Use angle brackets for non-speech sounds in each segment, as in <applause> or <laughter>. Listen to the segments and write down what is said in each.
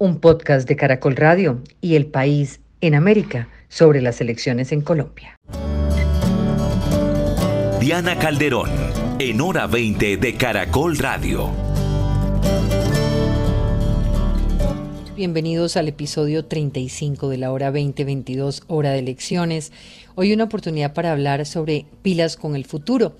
un podcast de Caracol Radio y El País en América sobre las elecciones en Colombia. Diana Calderón, en Hora 20 de Caracol Radio. Bienvenidos al episodio 35 de la hora 2022, hora de elecciones. Hoy una oportunidad para hablar sobre pilas con el futuro.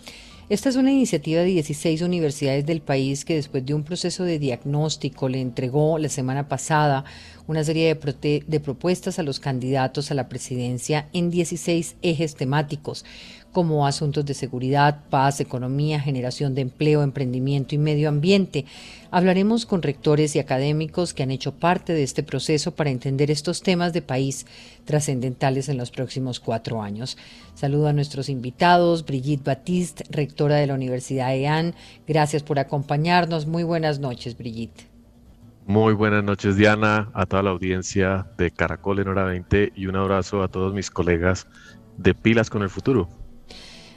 Esta es una iniciativa de 16 universidades del país que después de un proceso de diagnóstico le entregó la semana pasada una serie de, propuestas a los candidatos a la presidencia en 16 ejes temáticos como asuntos de seguridad, paz, economía, generación de empleo, emprendimiento y medio ambiente. Hablaremos con rectores y académicos que han hecho parte de este proceso para entender estos temas de país trascendentales en los próximos cuatro años. Saludo a nuestros invitados, Brigitte Batiste, rectora de la Universidad EAN. Gracias por acompañarnos. Muy buenas noches, Brigitte. Muy buenas noches, Diana, a toda la audiencia de Caracol en Hora 20 y un abrazo a todos mis colegas de Pilas con el Futuro.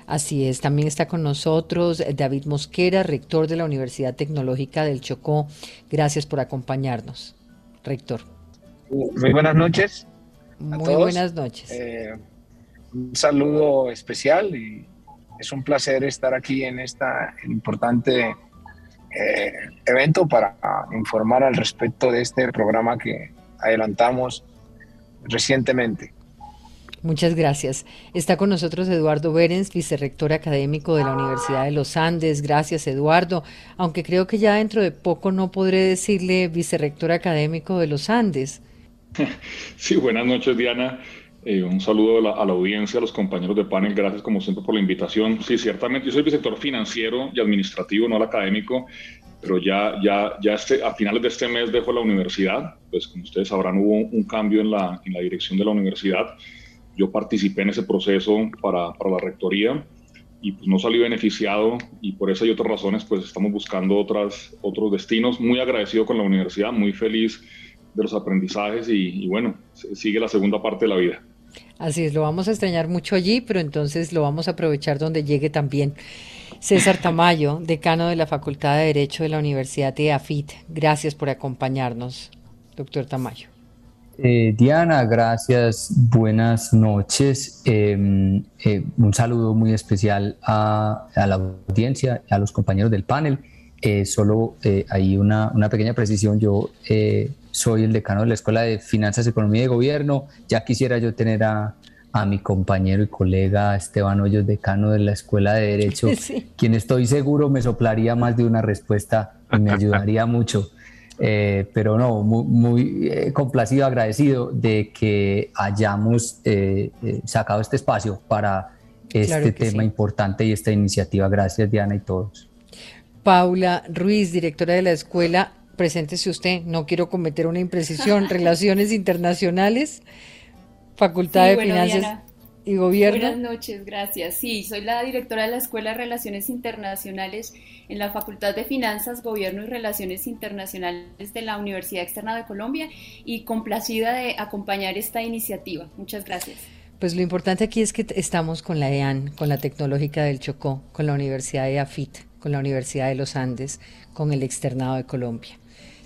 Así es, también está con nosotros David Mosquera, rector de la Universidad Tecnológica del Chocó. Gracias por acompañarnos, rector. Muy buenas noches. Muy buenas noches. Eh, un saludo especial y es un placer estar aquí en este importante eh, evento para informar al respecto de este programa que adelantamos recientemente. Muchas gracias. Está con nosotros Eduardo Berens, vicerrector académico de la Universidad de los Andes. Gracias, Eduardo. Aunque creo que ya dentro de poco no podré decirle vicerrector académico de los Andes. <laughs> Sí, buenas noches, Diana. Eh, un saludo a la, audiencia, a los compañeros de panel. Gracias, como siempre, por la invitación. Sí, ciertamente, yo soy vicerrector financiero y administrativo, no el académico, pero ya, ya, ya este, a finales de este mes dejo la universidad. Pues, como ustedes sabrán, hubo un, un cambio en la, en la dirección de la universidad yo participé en ese proceso para, para la rectoría y pues no salí beneficiado y por esa y otras razones pues estamos buscando otras, otros destinos. Muy agradecido con la universidad, muy feliz de los aprendizajes y, y bueno, sigue la segunda parte de la vida. Así es, lo vamos a extrañar mucho allí, pero entonces lo vamos a aprovechar donde llegue también. César Tamayo, <laughs> decano de la Facultad de Derecho de la Universidad de AFIT. Gracias por acompañarnos, doctor Tamayo. Eh, Diana, gracias, buenas noches. Eh, eh, un saludo muy especial a, a, la audiencia, a los compañeros del panel. Eh, solo hay una, una, pequeña precisión, yo soy el decano de la Escuela de Finanzas, Economía y Gobierno. Ya quisiera yo tener a, a mi compañero y colega Esteban Hoyos, decano de la Escuela de Derecho, <laughs> sí. quien estoy seguro me soplaría más de una respuesta y me ayudaría mucho. Eh, pero no, muy, muy eh, complacido, agradecido de que hayamos eh, eh sacado este espacio para este claro tema sí. importante y esta iniciativa. Gracias, Diana, y todos. Paula Ruiz, directora de la escuela, preséntese usted, no quiero cometer una imprecisión, <laughs> Relaciones Internacionales, Facultad sí, de bueno, Finanzas. Diana. Y gobierno. Buenas noches, gracias. Sí, soy la directora de la Escuela de Relaciones Internacionales en la Facultad de Finanzas, Gobierno y Relaciones Internacionales de la Universidad Externa de Colombia y complacida de acompañar esta iniciativa. Muchas gracias. Pues lo importante aquí es que estamos con la EAN, con la Tecnológica del Chocó, con la Universidad de AFIT, con la Universidad de los Andes, con el Externado de Colombia.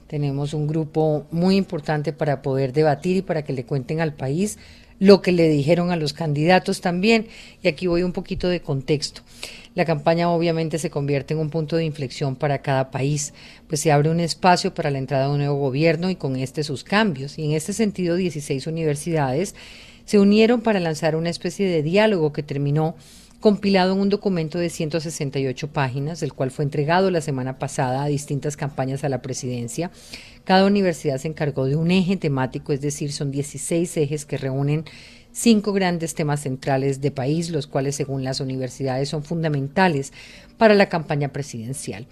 Tenemos un grupo muy importante para poder debatir y para que le cuenten al país lo que le dijeron a los candidatos también. Y aquí voy un poquito de contexto. La campaña obviamente se convierte en un punto de inflexión para cada país, pues se abre un espacio para la entrada de un nuevo gobierno y con este sus cambios. Y en este sentido, 16 universidades se unieron para lanzar una especie de diálogo que terminó compilado en un documento de 168 páginas, el cual fue entregado la semana pasada a distintas campañas a la presidencia. Cada universidad se encargó de un eje temático, es decir, son 16 ejes que reúnen cinco grandes temas centrales de país, los cuales según las universidades son fundamentales para la campaña presidencial.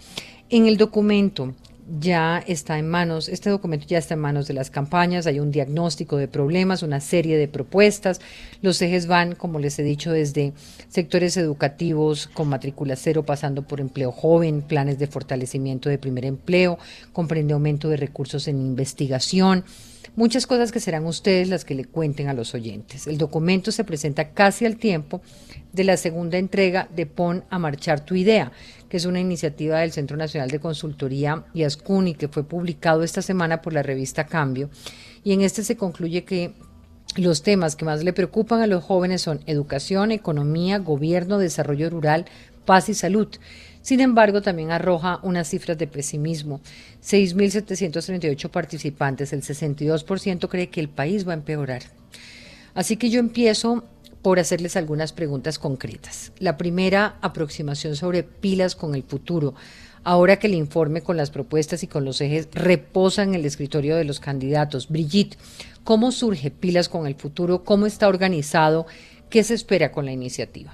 En el documento ya está en manos, este documento ya está en manos de las campañas, hay un diagnóstico de problemas, una serie de propuestas. Los ejes van, como les he dicho, desde sectores educativos con matrícula cero, pasando por empleo joven, planes de fortalecimiento de primer empleo, comprende aumento de recursos en investigación, muchas cosas que serán ustedes las que le cuenten a los oyentes. El documento se presenta casi al tiempo de la segunda entrega de Pon a Marchar tu Idea, que es una iniciativa del Centro Nacional de Consultoría y ASCUNI que fue publicado esta semana por la revista Cambio. Y en este se concluye que los temas que más le preocupan a los jóvenes son educación, economía, gobierno, desarrollo rural, paz y salud. Sin embargo, también arroja unas cifras de pesimismo. 6.738 participantes, el 62% cree que el país va a empeorar. Así que yo empiezo por hacerles algunas preguntas concretas. La primera aproximación sobre pilas con el futuro. Ahora que el informe con las propuestas y con los ejes reposa en el escritorio de los candidatos. Brigitte, ¿cómo surge pilas con el futuro? ¿Cómo está organizado? ¿Qué se espera con la iniciativa?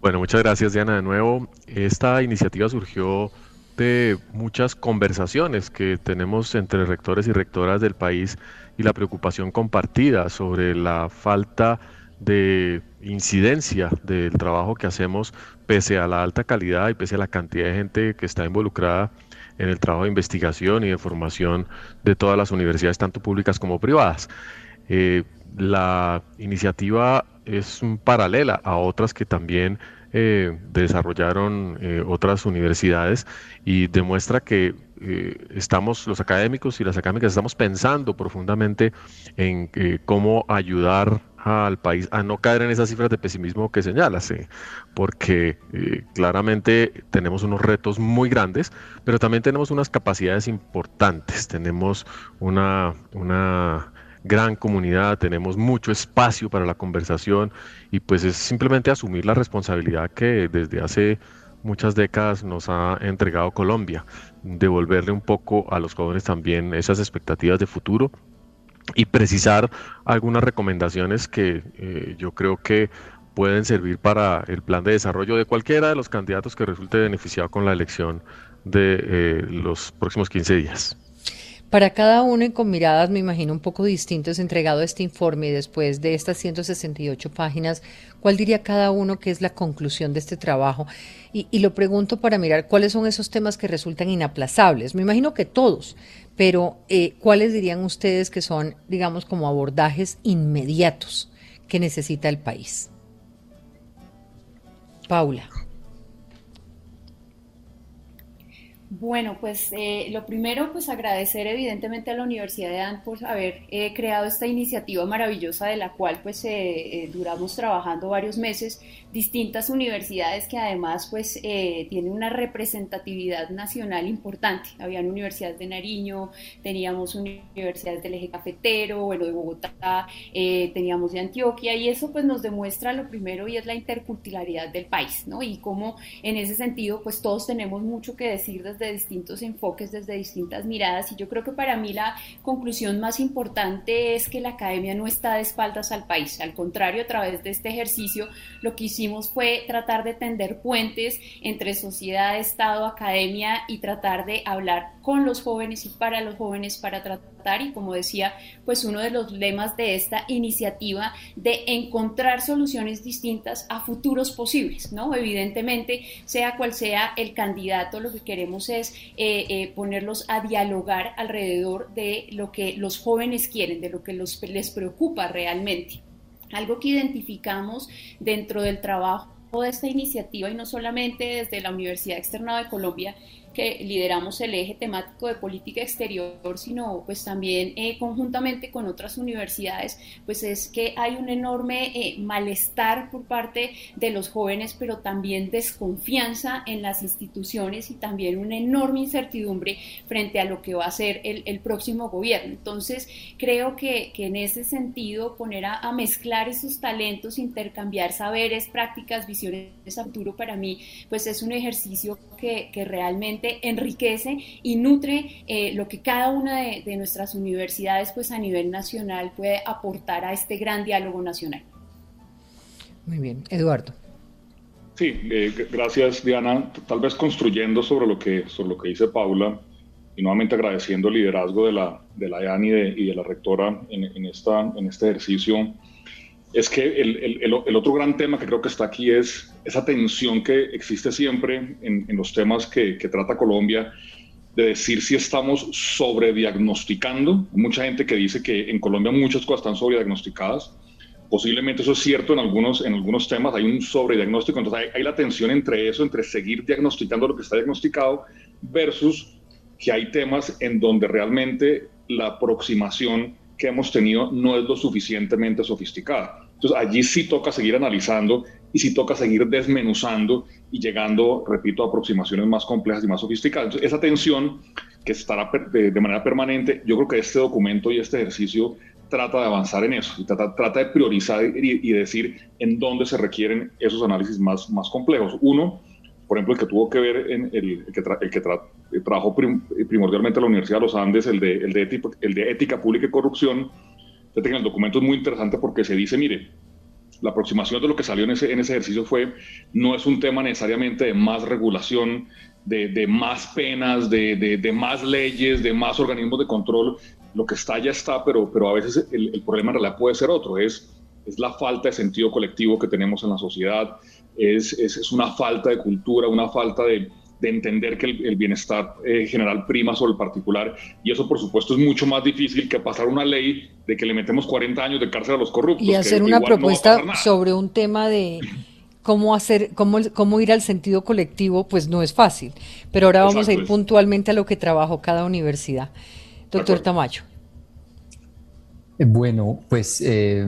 Bueno, muchas gracias Diana de nuevo. Esta iniciativa surgió de muchas conversaciones que tenemos entre rectores y rectoras del país y la preocupación compartida sobre la falta de incidencia del trabajo que hacemos pese a la alta calidad y pese a la cantidad de gente que está involucrada en el trabajo de investigación y de formación de todas las universidades, tanto públicas como privadas. Eh, la iniciativa es paralela a otras que también eh, desarrollaron eh, otras universidades y demuestra que eh, estamos, los académicos y las académicas, estamos pensando profundamente en cómo ayudar al país a no caer en esas cifras de pesimismo que señalas, porque claramente tenemos unos retos muy grandes, pero también tenemos unas capacidades importantes, tenemos una, una gran comunidad, tenemos mucho espacio para la conversación y pues es simplemente asumir la responsabilidad que desde hace muchas décadas nos ha entregado Colombia, devolverle un poco a los jóvenes también esas expectativas de futuro y precisar algunas recomendaciones que eh, yo creo que pueden servir para el plan de desarrollo de cualquiera de los candidatos que resulte beneficiado con la elección de eh, los próximos 15 días. Para cada uno y con miradas, me imagino, un poco distintos, entregado este informe después de estas 168 páginas, ¿cuál diría cada uno que es la conclusión de este trabajo? Y, lo pregunto para mirar cuáles son esos temas que resultan inaplazables. Me imagino que todos, pero eh, ¿cuáles dirían ustedes que son, digamos, como abordajes inmediatos que necesita el país? Paula. Bueno, pues eh, lo primero, pues agradecer evidentemente a la Universidad de Dan por haber eh, creado esta iniciativa maravillosa de la cual pues eh, duramos trabajando varios meses, distintas universidades que además pues tienen una representatividad nacional importante. Habían universidades de Nariño, teníamos universidades del eje cafetero, bueno, de Bogotá, teníamos de Antioquia y eso pues nos demuestra lo primero y es la interculturalidad del país, ¿no? Y cómo en ese sentido pues todos tenemos mucho que decir desde distintos enfoques, desde distintas miradas y yo creo que para mí la conclusión más importante es que la academia no está de espaldas al país, al contrario, a través de este ejercicio lo que hicimos fue tratar de tender puentes entre sociedad, Estado, academia y tratar de hablar con los jóvenes y para los jóvenes para tratar y como decía, pues uno de los lemas de esta iniciativa de encontrar soluciones distintas a futuros posibles, ¿no? Evidentemente, sea cual sea el candidato, lo que queremos es eh, eh, ponerlos a dialogar alrededor de lo que los jóvenes quieren, de lo que les preocupa realmente. Algo que identificamos dentro del trabajo toda esta iniciativa y no solamente desde la Universidad Externada de Colombia, que lideramos el eje temático de política exterior, sino pues también eh, conjuntamente con otras universidades, pues es que hay un enorme eh, malestar por parte de los jóvenes, pero también desconfianza en las instituciones y también una enorme incertidumbre frente a lo que va a ser el, próximo gobierno. Entonces, creo que, en ese sentido, poner a, mezclar esos talentos, intercambiar saberes, prácticas, visiones a futuro, para mí, pues es un ejercicio que, que realmente enriquece y nutre eh, lo que cada una de, nuestras universidades pues a nivel nacional puede aportar a este gran diálogo nacional. Muy bien, Eduardo. Sí, eh, gracias Diana. Tal vez construyendo sobre lo que, sobre lo que dice Paula y nuevamente agradeciendo el liderazgo de la, de la y de, la rectora en, esta, en este ejercicio es que el, otro gran tema que creo que está aquí es esa tensión que existe siempre en, los temas que, trata Colombia, de decir si estamos sobrediagnosticando. Mucha gente que dice que en Colombia muchas cosas están sobrediagnosticadas. Posiblemente eso es cierto en algunos, en algunos temas, hay un sobrediagnóstico, entonces hay la tensión entre eso, entre seguir diagnosticando lo que está diagnosticado versus que hay temas en donde realmente la aproximación que hemos tenido no es lo suficientemente sofisticada. Entonces allí sí toca seguir analizando y sí toca seguir desmenuzando y llegando, repito, a aproximaciones más complejas y más sofisticadas. Esa tensión que estará de, manera permanente, yo creo que este documento y este ejercicio trata de avanzar en eso, y trata, de priorizar y, decir en dónde se requieren esos análisis más, más complejos. Uno, por ejemplo, el que tuvo que ver en el, que, el que trabajó primordialmente la Universidad de los Andes, el de, el de ética pública y corrupción, Fíjate que el documento es muy interesante porque se dice, mire, la aproximación de lo que salió en ese, en ese ejercicio fue, no es un tema necesariamente de más regulación, de, de más penas, de, de, de, más leyes, de más organismos de control. Lo que está ya está, pero, pero a veces el, el problema en realidad puede ser otro, es, es la falta de sentido colectivo que tenemos en la sociedad, es, es, es una falta de cultura, una falta de, de entender que el, bienestar eh, general prima sobre el particular. Y eso, por supuesto, es mucho más difícil que pasar una ley de que le metemos 40 años de cárcel a los corruptos. Y hacer una propuesta sobre un tema de cómo hacer, cómo, cómo ir al sentido colectivo, pues no es fácil. Pero ahora vamos a ir puntualmente a lo que trabajó cada universidad. Doctor Tamayo. Eh, bueno, pues eh,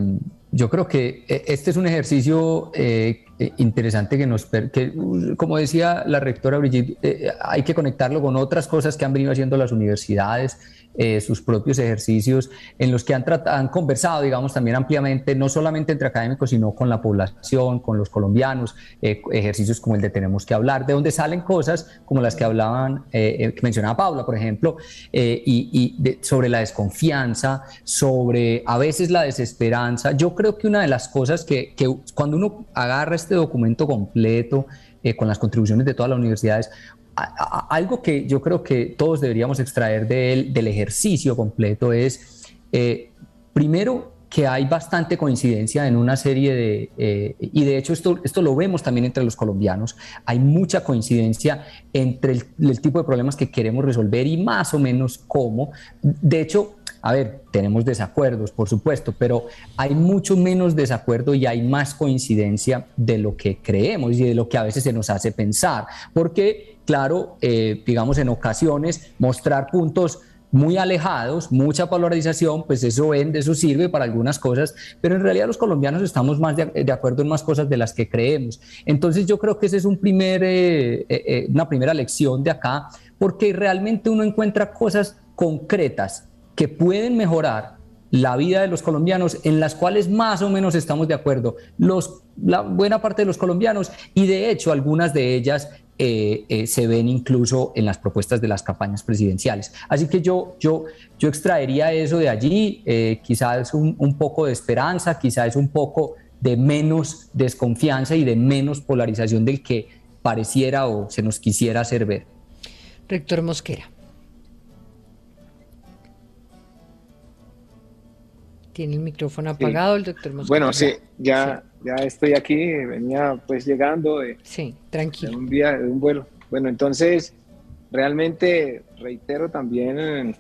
yo creo que este es un ejercicio eh, interesante que nos, que, como decía la rectora Brigitte, eh, hay que conectarlo con otras cosas que han venido haciendo las universidades, eh, sus propios ejercicios, en los que han, han conversado, digamos, también ampliamente, no solamente entre académicos, sino con la población, con los colombianos, ejercicios como el de Tenemos que hablar, de donde salen cosas como las que hablaban, que mencionaba Paula, por ejemplo, y, sobre la desconfianza, sobre a veces la desesperanza. Yo creo que una de las cosas que, cuando uno agarra este documento completo eh, con las contribuciones de todas las universidades, algo que yo creo que todos deberíamos extraer del ejercicio completo es, eh, primero, que hay bastante coincidencia en una serie de, eh, y de hecho esto, esto lo vemos también entre los colombianos, hay mucha coincidencia entre el, el tipo de problemas que queremos resolver y más o menos cómo. De hecho, a ver, tenemos desacuerdos, por supuesto, pero hay mucho menos desacuerdo y hay más coincidencia de lo que creemos y de lo que a veces se nos hace pensar. Porque, claro, eh, digamos, en ocasiones mostrar puntos muy alejados, mucha polarización, pues eso vende, eso sirve para algunas cosas, pero en realidad los colombianos estamos más de, acuerdo en más cosas de las que creemos. Entonces yo creo que esa es un primer, eh, eh, una primera lección de acá, porque realmente uno encuentra cosas concretas que pueden mejorar la vida de los colombianos, en las cuales más o menos estamos de acuerdo, los, la buena parte de los colombianos, y de hecho algunas de ellas eh, eh, se ven incluso en las propuestas de las campañas presidenciales. Así que yo, yo, yo extraería eso de allí, eh, quizás un, un, poco de esperanza, quizás un poco de menos desconfianza y de menos polarización del que pareciera o se nos quisiera hacer ver. Rector Mosquera. Tiene el micrófono apagado el doctor Mosquera. Bueno, sí, ya, ya estoy aquí, venía pues llegando de, sí, tranquilo. un día, de un vuelo. Bueno, entonces, realmente reitero también eh,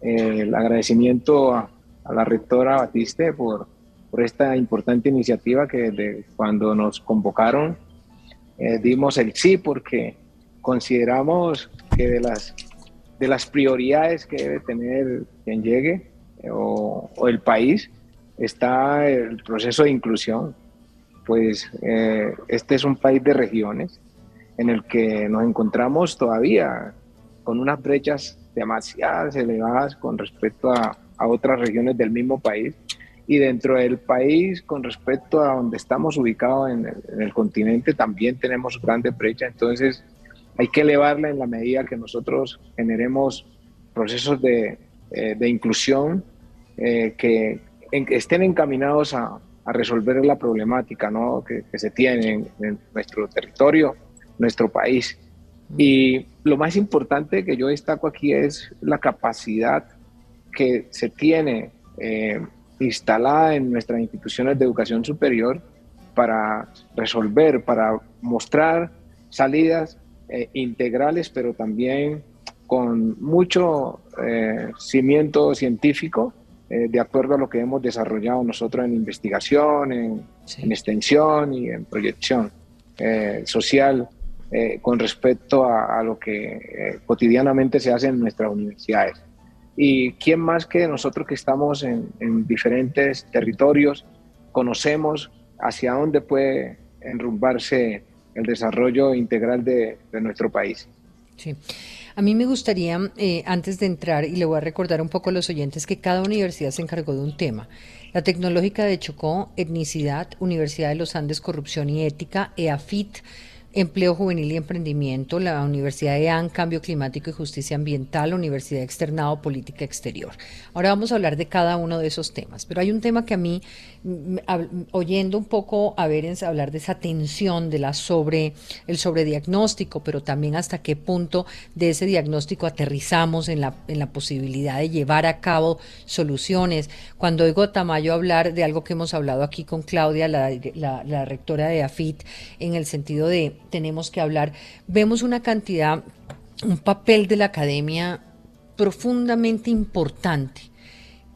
el agradecimiento a, la rectora Batiste por, por esta importante iniciativa que cuando nos convocaron eh, dimos el sí porque consideramos que de las, de las prioridades que debe tener quien llegue o, el país está el proceso de inclusión. Pues eh, este es un país de regiones en el que nos encontramos todavía con unas brechas demasiadas elevadas con respecto a, a otras regiones del mismo país y dentro del país con respecto a donde estamos ubicados en el, continente también tenemos grandes brechas, entonces hay que elevarla en la medida que nosotros generemos procesos de, eh, de inclusión eh, que estén encaminados a, resolver la problemática ¿no? que, se tiene en, en, nuestro territorio, nuestro país. Y lo más importante que yo destaco aquí es la capacidad que se tiene eh, instalada en nuestras instituciones de educación superior para resolver, para mostrar salidas eh, integrales, pero también con mucho eh, cimiento científico, eh, de acuerdo a lo que hemos desarrollado nosotros en investigación, en, extensión y en proyección social con respecto a, a lo que cotidianamente se hace en nuestras universidades. Y quién más que nosotros que estamos en, diferentes territorios, conocemos hacia dónde puede enrumbarse el desarrollo integral de, nuestro país. Sí. A mí me gustaría, eh, antes de entrar, y le voy a recordar un poco a los oyentes, que cada universidad se encargó de un tema. La Tecnológica de Chocó, Etnicidad, Universidad de los Andes, Corrupción y Ética, EAFIT, Empleo Juvenil y Emprendimiento, la Universidad de AN, Cambio Climático y Justicia Ambiental, Universidad Externado Política Exterior. Ahora vamos a hablar de cada uno de esos temas, pero hay un tema que a mí, oyendo un poco a ver, hablar de esa tensión, de la sobre, el sobrediagnóstico, pero también hasta qué punto de ese diagnóstico aterrizamos en la, en la posibilidad de llevar a cabo soluciones. Cuando oigo a Tamayo hablar de algo que hemos hablado aquí con Claudia, la, la rectora de AFIT, en el sentido de tenemos que hablar, vemos una cantidad, un papel de la academia profundamente importante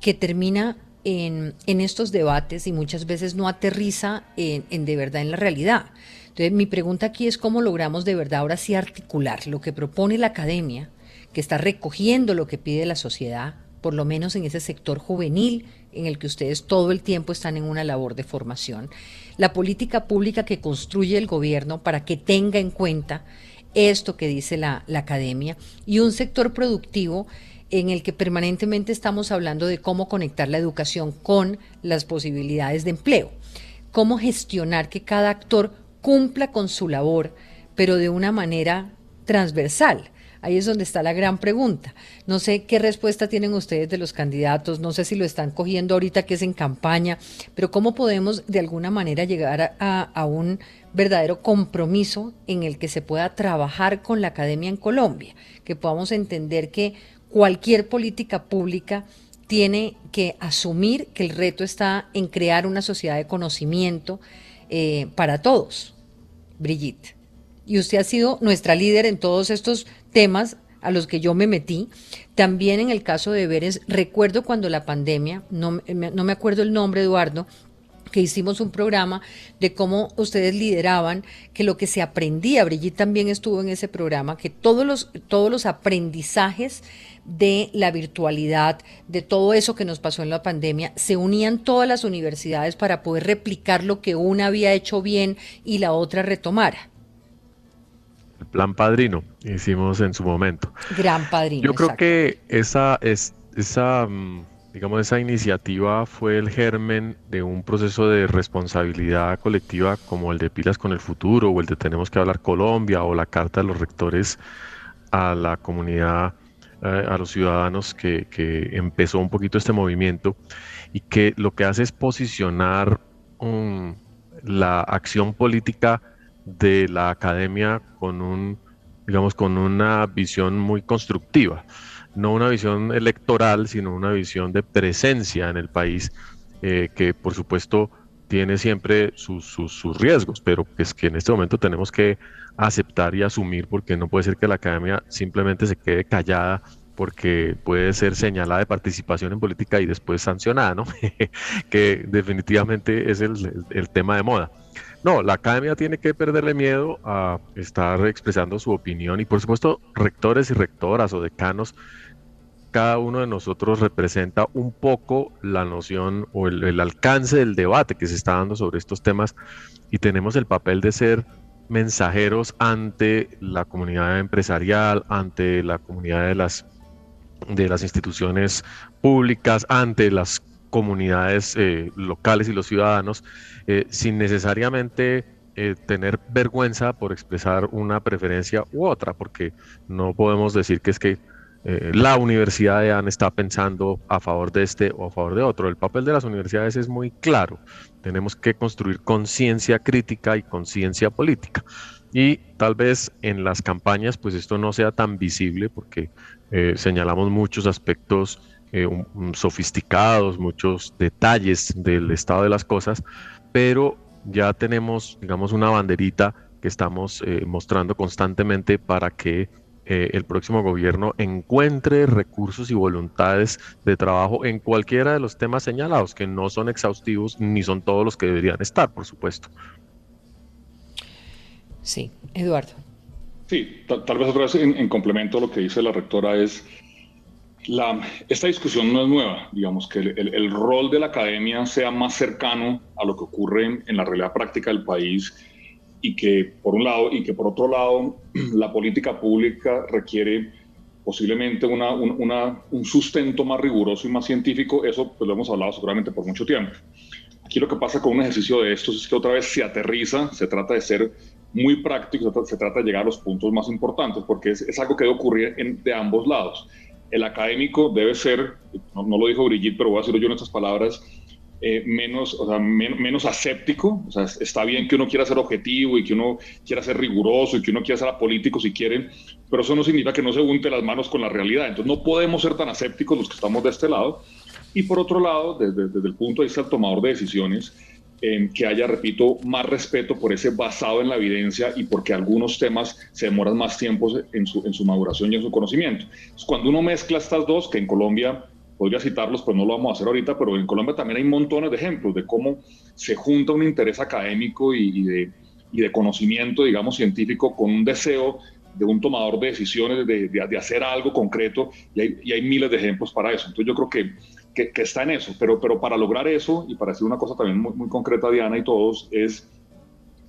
que termina en, estos debates y muchas veces no aterriza en, de verdad en la realidad. Entonces, mi pregunta aquí es cómo logramos de verdad ahora sí articular lo que propone la academia, que está recogiendo lo que pide la sociedad, por lo menos en ese sector juvenil en el que ustedes todo el tiempo están en una labor de formación, la política pública que construye el gobierno para que tenga en cuenta esto que dice la, la academia y un sector productivo en el que permanentemente estamos hablando de cómo conectar la educación con las posibilidades de empleo, cómo gestionar que cada actor cumpla con su labor, pero de una manera transversal. Ahí es donde está la gran pregunta. No sé qué respuesta tienen ustedes de los candidatos, no sé si lo están cogiendo ahorita que es en campaña, pero cómo podemos de alguna manera llegar a, a un verdadero compromiso en el que se pueda trabajar con la academia en Colombia, que podamos entender que cualquier política pública tiene que asumir que el reto está en crear una sociedad de conocimiento eh, para todos. Brigitte. Y usted ha sido nuestra líder en todos estos temas a los que yo me metí. También en el caso de Beres, recuerdo cuando la pandemia, no, no me acuerdo el nombre, Eduardo, que hicimos un programa de cómo ustedes lideraban, que lo que se aprendía, Brigitte también estuvo en ese programa, que todos los, todos los aprendizajes de la virtualidad, de todo eso que nos pasó en la pandemia, se unían todas las universidades para poder replicar lo que una había hecho bien y la otra retomara. El plan padrino hicimos en su momento. Gran padrino. Yo creo que esa es esa mm, digamos esa iniciativa fue el germen de un proceso de responsabilidad colectiva como el de Pilas con el Futuro o el de Tenemos que hablar Colombia o la carta de los rectores a la comunidad eh, a los ciudadanos que, empezó un poquito este movimiento y que lo que hace es posicionar la acción política de la academia con un, digamos, con una visión muy constructiva, no una visión electoral, sino una visión de presencia en el país, eh, que por supuesto tiene siempre sus, sus, riesgos, pero es que en este momento tenemos que aceptar y asumir porque no puede ser que la academia simplemente se quede callada porque puede ser señalada de participación en política y después sancionada, ¿no? <laughs> que definitivamente es el, tema de moda. No, la academia tiene que perderle miedo a estar expresando su opinión y por supuesto rectores y rectoras o decanos, cada uno de nosotros representa un poco la noción o el alcance del debate que se está dando sobre estos temas y tenemos el papel de ser mensajeros ante la comunidad empresarial, ante la comunidad de las de las instituciones públicas ante las comunidades eh, locales y los ciudadanos, eh, sin necesariamente eh, tener vergüenza por expresar una preferencia u otra, porque no podemos decir que es que la Universidad de AN está pensando a favor de este o a favor de otro. El papel de las universidades es muy claro. Tenemos que construir conciencia crítica y conciencia política. Y tal vez en las campañas, pues esto no sea tan visible porque eh, señalamos muchos aspectos eh, sofisticados, muchos detalles del estado de las cosas, pero ya tenemos, digamos, una banderita que estamos eh, mostrando constantemente para que el próximo gobierno encuentre recursos y voluntades de trabajo en cualquiera de los temas señalados, que no son exhaustivos ni son todos los que deberían estar, por supuesto. Sí, Eduardo. Sí, tal, vez otra vez en, complemento a lo que dice la rectora es, la, esta discusión no es nueva, digamos, que el, rol de la academia sea más cercano a lo que ocurre en, la realidad práctica del país y que por un lado y que por otro lado <clears throat> la política pública requiere posiblemente una, un, sustento más riguroso y más científico, eso pues lo hemos hablado seguramente por mucho tiempo. Aquí lo que pasa con un ejercicio de estos es que otra vez se aterriza, se trata de ser muy práctico, se trata de llegar a los puntos más importantes, porque es, algo que debe ocurrir en, de ambos lados. El académico debe ser, no, lo dijo Brigitte, pero voy a decirlo yo en estas palabras, eh, menos, o sea, menos aséptico. O sea, está bien que uno quiera ser objetivo y que uno quiera ser riguroso y que uno quiera ser apolítico si quieren, pero eso no significa que no se unte las manos con la realidad. Entonces no podemos ser tan asépticos los que estamos de este lado. Y por otro lado, desde, desde el punto de vista del tomador de decisiones, que haya, repito, más respeto por ese basado en la evidencia y porque algunos temas se demoran más tiempo en su, en su maduración y en su conocimiento. cuando uno mezcla estas dos, que en Colombia podría citarlos, pues no lo vamos a hacer ahorita, pero en Colombia también hay montones de ejemplos de cómo se junta un interés académico y, de, y de, conocimiento, digamos, científico con un deseo de un tomador de decisiones, de, de, hacer algo concreto, y hay, y hay, miles de ejemplos para eso. Entonces yo creo que que, está en eso, pero, pero para lograr eso, y para decir una cosa también muy, muy concreta, Diana y todos, es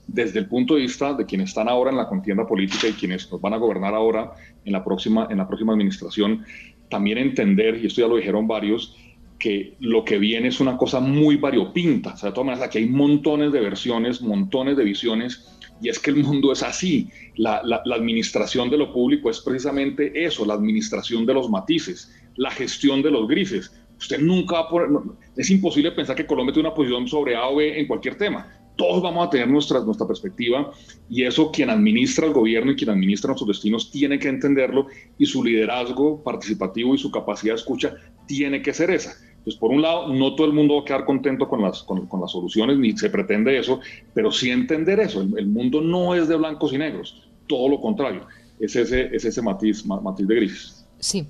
desde el punto de vista de quienes están ahora en la contienda política y quienes nos van a gobernar ahora en la próxima, en la próxima administración, también entender, y esto ya lo dijeron varios, que lo que viene es una cosa muy variopinta. O sea, de todas maneras, aquí hay montones de versiones, montones de visiones, y es que el mundo es así. La, administración de lo público es precisamente eso, la administración de los matices, la gestión de los grises. Usted nunca va a poner, es imposible pensar que Colombia tiene una posición sobre A o B en cualquier tema. Todos vamos a tener nuestra, nuestra perspectiva y eso quien administra el gobierno y quien administra nuestros destinos tiene que entenderlo y su liderazgo participativo y su capacidad de escucha tiene que ser esa. Entonces, por un lado, no todo el mundo va a quedar contento con las, con, las soluciones, ni se pretende eso, pero sí entender eso. El, mundo no es de blancos y negros, todo lo contrario, es ese, es ese matiz, matiz de grises. Sí.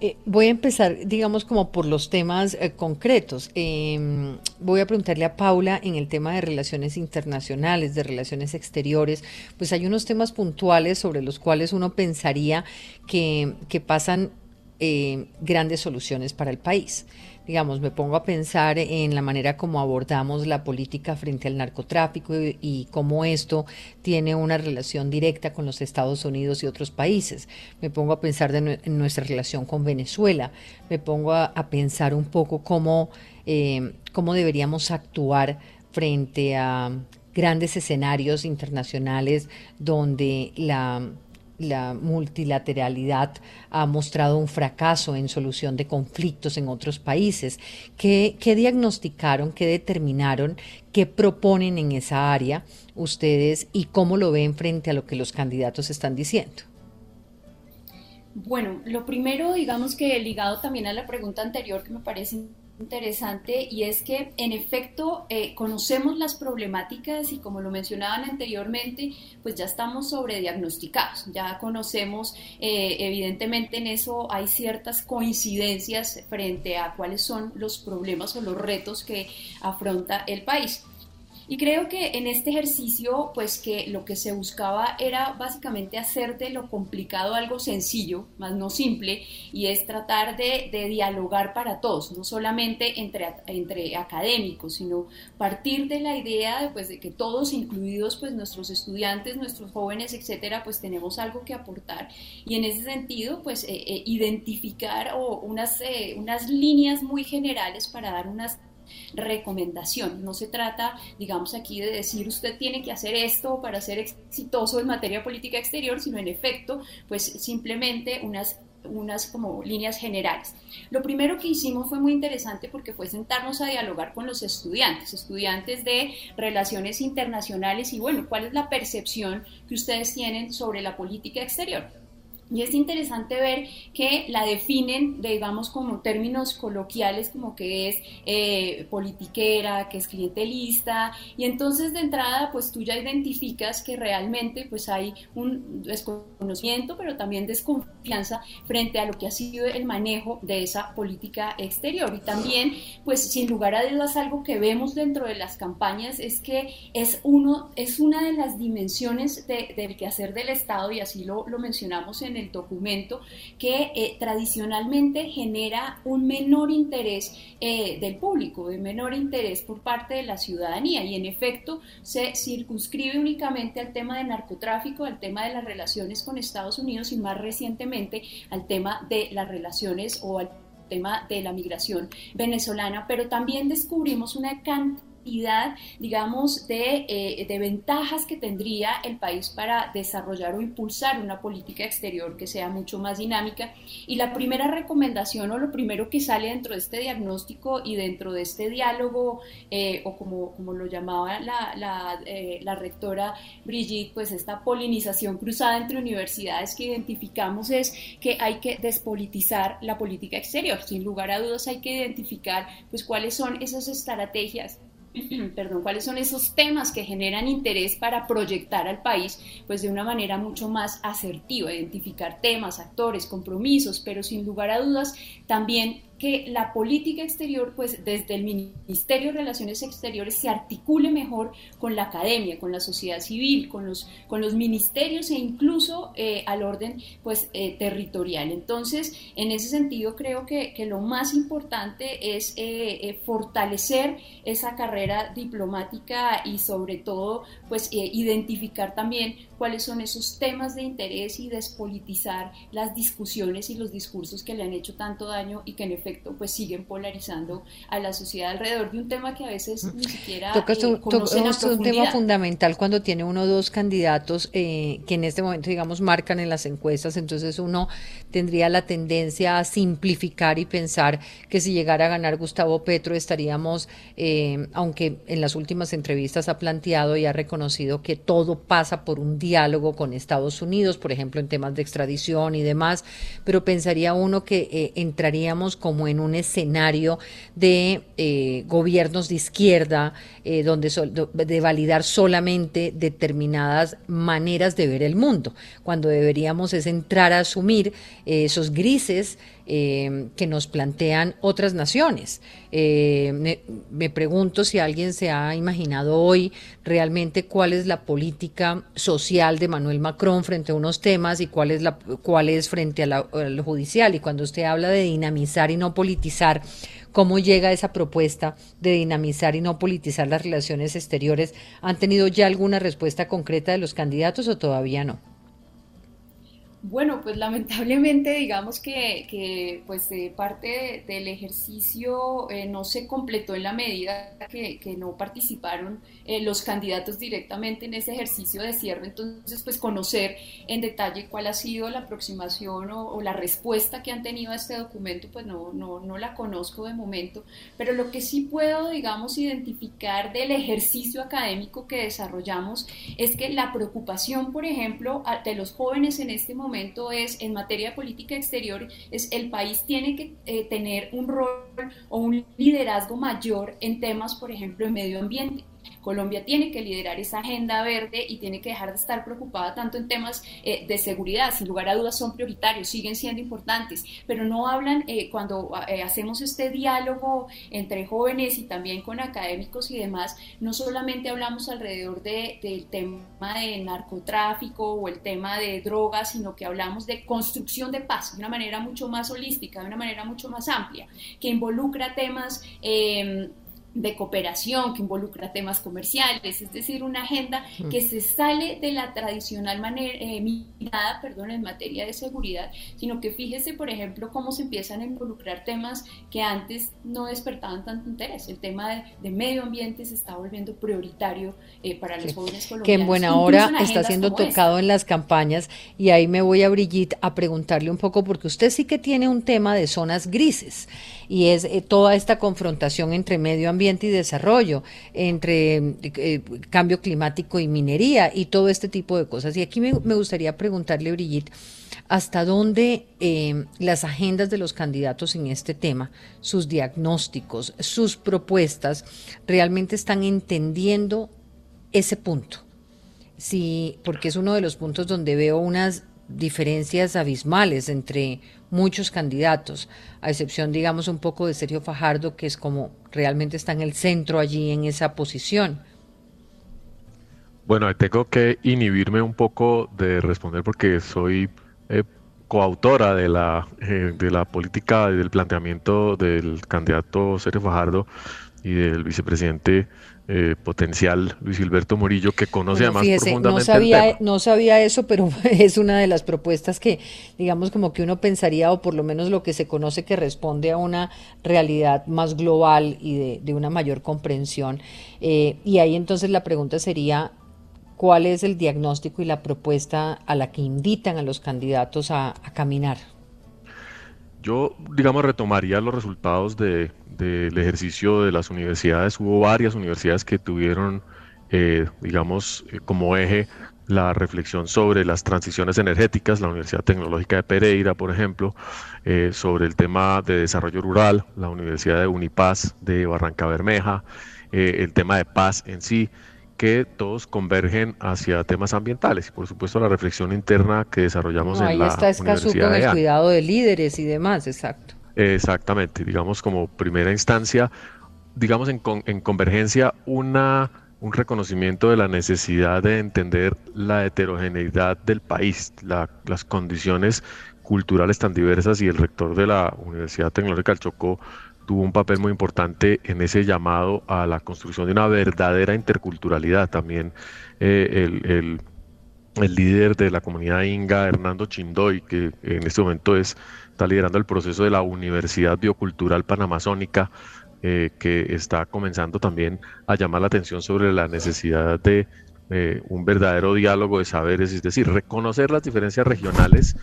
Eh, voy a empezar, digamos, como por los temas eh, concretos. Em, voy a preguntarle a Paula en el tema de relaciones internacionales, de relaciones exteriores. Pues hay unos temas puntuales sobre los cuales uno pensaría que, que pasan eh, grandes soluciones para el país digamos, me pongo a pensar en la manera como abordamos la política frente al narcotráfico y, cómo esto tiene una relación directa con los Estados Unidos y otros países. Me pongo a pensar en nuestra relación con Venezuela. Me pongo a, pensar un poco cómo, eh, cómo deberíamos actuar frente a grandes escenarios internacionales donde la la multilateralidad ha mostrado un fracaso en solución de conflictos en otros países. ¿Qué, diagnosticaron, qué determinaron, qué proponen en esa área ustedes y cómo lo ven frente a lo que los candidatos están diciendo? Bueno, lo primero, digamos que ligado también a la pregunta anterior que me parece interesante y es que en efecto eh, conocemos las problemáticas y como lo mencionaban anteriormente, pues ya estamos sobrediagnosticados, ya conocemos, eh, evidentemente en eso hay ciertas coincidencias frente a cuáles son los problemas o los retos que afronta el país. Y creo que en este ejercicio, pues que lo que se buscaba era básicamente hacer de lo complicado algo sencillo, más no simple, y es tratar de, dialogar para todos, no solamente entre, entre académicos, sino partir de la idea de, pues, de que todos, incluidos pues nuestros estudiantes, nuestros jóvenes, etcétera, pues tenemos algo que aportar. Y en ese sentido, pues eh, eh, identificar unas, eh, unas líneas muy generales para dar unas recomendación. No se trata, digamos aquí, de decir usted tiene que hacer esto para ser exitoso en materia política exterior, sino en efecto, pues simplemente unas unas como líneas generales. Lo primero que hicimos fue muy interesante porque fue sentarnos a dialogar con los estudiantes, estudiantes de relaciones internacionales y bueno, ¿cuál es la percepción que ustedes tienen sobre la política exterior? Y es interesante ver que la definen, digamos, como términos coloquiales, como que es eh, politiquera, que es clientelista, y entonces de entrada, pues tú ya identificas que realmente pues hay un desconocimiento, pero también desconfianza frente a lo que ha sido el manejo de esa política exterior. Y también, pues sin lugar a dudas, algo que vemos dentro de las campañas es que es, uno, es una de las dimensiones del quehacer del Estado, y así lo, lo mencionamos en el documento que eh, tradicionalmente genera un menor interés eh, del público, de menor interés por parte de la ciudadanía. Y en efecto se circunscribe únicamente al tema de narcotráfico, al tema de las relaciones con Estados Unidos y más recientemente al tema de las relaciones o al tema de la migración venezolana, pero también descubrimos una cantidad digamos, de, eh, de, ventajas que tendría el país para desarrollar o impulsar una política exterior que sea mucho más dinámica. Y la primera recomendación o lo primero que sale dentro de este diagnóstico y dentro de este diálogo, eh, o como, como lo llamaba la, la, eh, la rectora Brigitte, pues esta polinización cruzada entre universidades que identificamos es que hay que despolitizar la política exterior. Sin lugar a dudas hay que identificar pues cuáles son esas estrategias <clears throat> perdón, cuáles son esos temas que generan interés para proyectar al país, pues de una manera mucho más asertiva, identificar temas, actores, compromisos, pero sin lugar a dudas también que la política exterior, pues desde el Ministerio de Relaciones Exteriores se articule mejor con la academia, con la sociedad civil, con los, con los ministerios e incluso eh, al orden pues eh, territorial. Entonces, en ese sentido creo que, que lo más importante es eh, fortalecer esa carrera diplomática y sobre todo pues identificar también cuáles son esos temas de interés y despolitizar las discusiones y los discursos que le han hecho tanto daño y que en efecto pues siguen polarizando a la sociedad alrededor de un tema que a veces ni siquiera Tocas un, eh, un tema fundamental cuando tiene uno o dos candidatos eh, que en este momento digamos marcan en las encuestas, entonces uno tendría la tendencia a simplificar y pensar que si llegara a ganar Gustavo Petro estaríamos, eh, aunque en las últimas entrevistas ha planteado y ha reconocido que todo pasa por un día diálogo con Estados Unidos, por ejemplo, en temas de extradición y demás, pero pensaría uno que eh, entraríamos como en un escenario de eh, gobiernos de izquierda, eh, donde de validar solamente determinadas maneras de ver el mundo, cuando deberíamos es entrar a asumir esos grises eh, que nos plantean otras naciones. Eh, me, pregunto si alguien se ha imaginado hoy realmente cuál es la política social de Manuel Macron frente a unos temas y cuál es, la, cuál es frente a, lo judicial. Y cuando usted habla de dinamizar y no politizar, ¿cómo llega esa propuesta de dinamizar y no politizar las relaciones exteriores? ¿Han tenido ya alguna respuesta concreta de los candidatos o todavía no? Bueno, pues lamentablemente digamos que, que pues eh, parte del ejercicio eh, no se completó en la medida que, no participaron eh, los candidatos directamente en ese ejercicio de cierre, entonces pues conocer en detalle cuál ha sido la aproximación o, la respuesta que han tenido a este documento, pues no, no, no la conozco de momento, pero lo que sí puedo digamos identificar del ejercicio académico que desarrollamos es que la preocupación, por ejemplo, de los jóvenes en este momento, es, en materia de política exterior, es el país tiene que eh, tener un rol o un liderazgo mayor en temas, por ejemplo, de medio ambiente. Colombia tiene que liderar esa agenda verde y tiene que dejar de estar preocupada tanto en temas eh, de seguridad, sin lugar a dudas son prioritarios, siguen siendo importantes, pero no hablan eh, cuando eh, hacemos este diálogo entre jóvenes y también con académicos y demás, no solamente hablamos alrededor del tema de narcotráfico o el tema de drogas, sino que hablamos de construcción de paz de una manera mucho más holística, de una manera mucho más amplia, que involucra temas de cooperación que involucra temas comerciales, es decir, una agenda mm. que se sale de la tradicional manera, eh, mirada perdón, en materia de seguridad, sino que fíjese, por ejemplo, cómo se empiezan a involucrar temas que antes no despertaban tanto interés. El tema de, medio ambiente se está volviendo prioritario eh, para los jóvenes colombianos. Que en buena hora está siendo tocado en las campañas y ahí me voy a Brigitte a preguntarle un poco, porque usted sí que tiene un tema de zonas grises y es eh, toda esta confrontación entre medio ambiente y desarrollo, entre eh, cambio climático y minería y todo este tipo de cosas. Y aquí me, gustaría preguntarle, Brigitte, hasta dónde eh, las agendas de los candidatos en este tema, sus diagnósticos, sus propuestas, realmente están entendiendo ese punto. Sí, porque es uno de los puntos donde veo unas diferencias abismales entre muchos candidatos, a excepción, digamos, un poco de Sergio Fajardo, que es como realmente está en el centro allí en esa posición. Bueno, tengo que inhibirme un poco de responder porque soy eh, coautora de la, eh, de la política y del planteamiento del candidato Sergio Fajardo y del vicepresidente eh, potencial Luis Gilberto Murillo, que conoce además profundamente no sabía, No sabía eso, pero <laughs> es una de las propuestas que, digamos, como que uno pensaría, o por lo menos lo que se conoce que responde a una realidad más global y de, una mayor comprensión. Eh, y ahí entonces la pregunta sería, ¿cuál es el diagnóstico y la propuesta a la que invitan a los candidatos a, a caminar? Yo, digamos, retomaría los resultados de, del ejercicio de las universidades. Hubo varias universidades que tuvieron, eh, digamos, eh, como eje la reflexión sobre las transiciones energéticas, la Universidad Tecnológica de Pereira, por ejemplo, eh, sobre el tema de desarrollo rural, la Universidad de Unipaz de Barranca Bermeja, el tema de paz en sí, que todos convergen hacia temas ambientales y por supuesto la reflexión interna que desarrollamos en la está Escazú con el cuidado de líderes y demás, exacto. Exactamente, digamos como primera instancia, digamos en, en convergencia una, un reconocimiento de la necesidad de entender la heterogeneidad del país, las condiciones culturales tan diversas y el rector de la Universidad Tecnológica del Chocó tuvo un papel muy importante en ese llamado a la construcción de una verdadera interculturalidad. También eh, el, el, líder de la comunidad inga, Hernando Chindoy, que en este momento es está liderando el proceso de la Universidad Biocultural Panamazónica, eh, que está comenzando también a llamar la atención sobre la necesidad de eh, un verdadero diálogo de saberes, es decir, reconocer las diferencias regionales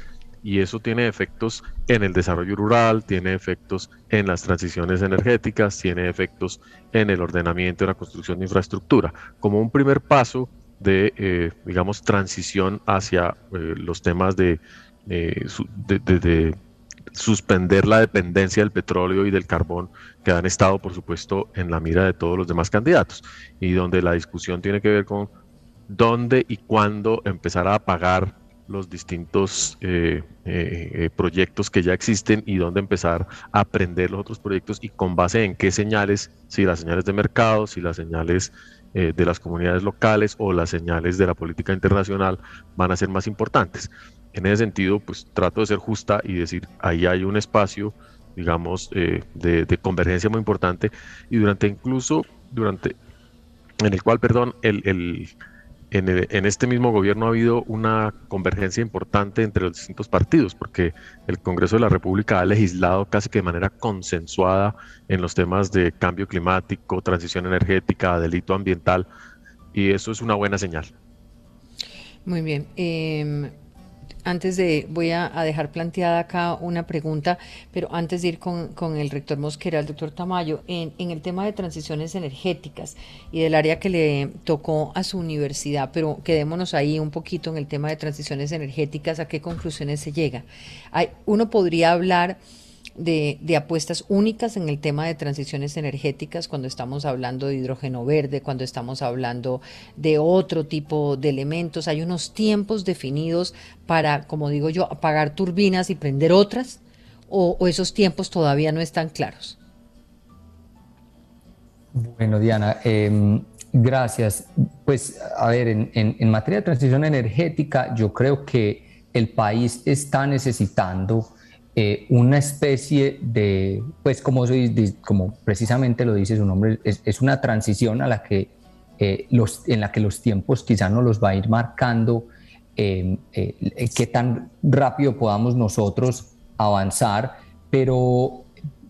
y eso tiene efectos en el desarrollo rural, tiene efectos en las transiciones energéticas, tiene efectos en el ordenamiento y la construcción de infraestructura, como un primer paso de, eh, digamos, transición hacia los temas de, de, suspender la dependencia del petróleo y del carbón que han estado, por supuesto, en la mira de todos los demás candidatos y donde la discusión tiene que ver con dónde y cuándo empezar a apagar los distintos eh, eh, eh, proyectos que ya existen y dónde empezar a aprender los otros proyectos y con base en qué señales, si las señales de mercado, si las señales de las comunidades locales o las señales de la política internacional van a ser más importantes. En ese sentido, pues trato de ser justa y decir, ahí hay un espacio, digamos, eh, de, convergencia muy importante y durante incluso, durante, en el cual, perdón, el, el, en, este mismo gobierno ha habido una convergencia importante entre los distintos partidos, porque el Congreso de la República ha legislado casi que de manera consensuada en los temas de cambio climático, transición energética, delito ambiental, y eso es una buena señal. Muy bien. Em, antes de, voy a, dejar planteada acá una pregunta, pero antes de ir con, el rector Mosquera, el doctor Tamayo, en, en, el tema de transiciones energéticas y del área que le tocó a su universidad, pero quedémonos ahí un poquito en el tema de transiciones energéticas, ¿a qué conclusiones se llega? Hay, uno podría hablar de, apuestas únicas en el tema de transiciones energéticas cuando estamos hablando de hidrógeno verde, cuando estamos hablando de otro tipo de elementos. Hay unos tiempos definidos para, como digo yo, apagar turbinas y prender otras, o, esos tiempos todavía no están claros. Bueno, Diana, em, gracias. Pues, a ver, en, en materia de transición energética, yo creo que el país está necesitando eh, una especie de, pues como, precisamente lo dice su nombre, es, una transición a la que, eh, los, en la que los tiempos quizá no los va a ir marcando em, eh, qué tan rápido podamos nosotros avanzar, pero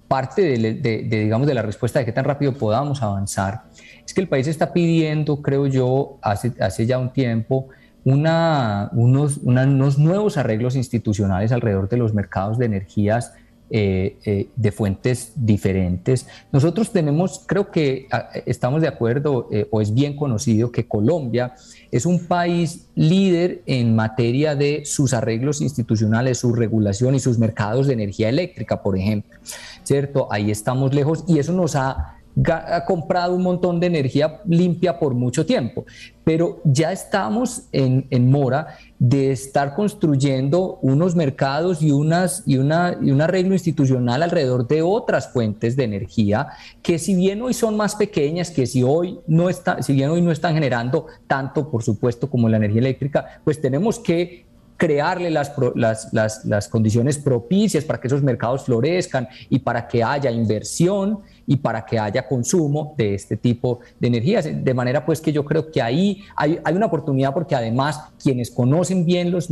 parte de, digamos, de la respuesta de qué tan rápido podamos avanzar es que el país está pidiendo, creo yo, hace, hace ya un tiempo, una, unos, unos, nuevos arreglos institucionales alrededor de los mercados de energías eh, eh, de fuentes diferentes. Nosotros tenemos, creo que ah, estamos de acuerdo, eh, o es bien conocido, que Colombia es un país líder en materia de sus arreglos institucionales, su regulación y sus mercados de energía eléctrica, por ejemplo. ¿Cierto? Ahí estamos lejos y eso nos ha ha comprado un montón de energía limpia por mucho tiempo, pero ya estamos en, mora de estar construyendo unos mercados y, unas, y, una, y un arreglo institucional alrededor de otras fuentes de energía que si bien hoy son más pequeñas, que si hoy no está, si bien hoy no están generando tanto, por supuesto, como la energía eléctrica, pues tenemos que crearle las, las, las, las condiciones propicias para que esos mercados florezcan y para que haya inversión y para que haya consumo de este tipo de energías. De manera pues que yo creo que ahí hay, hay una oportunidad porque además quienes conocen bien los,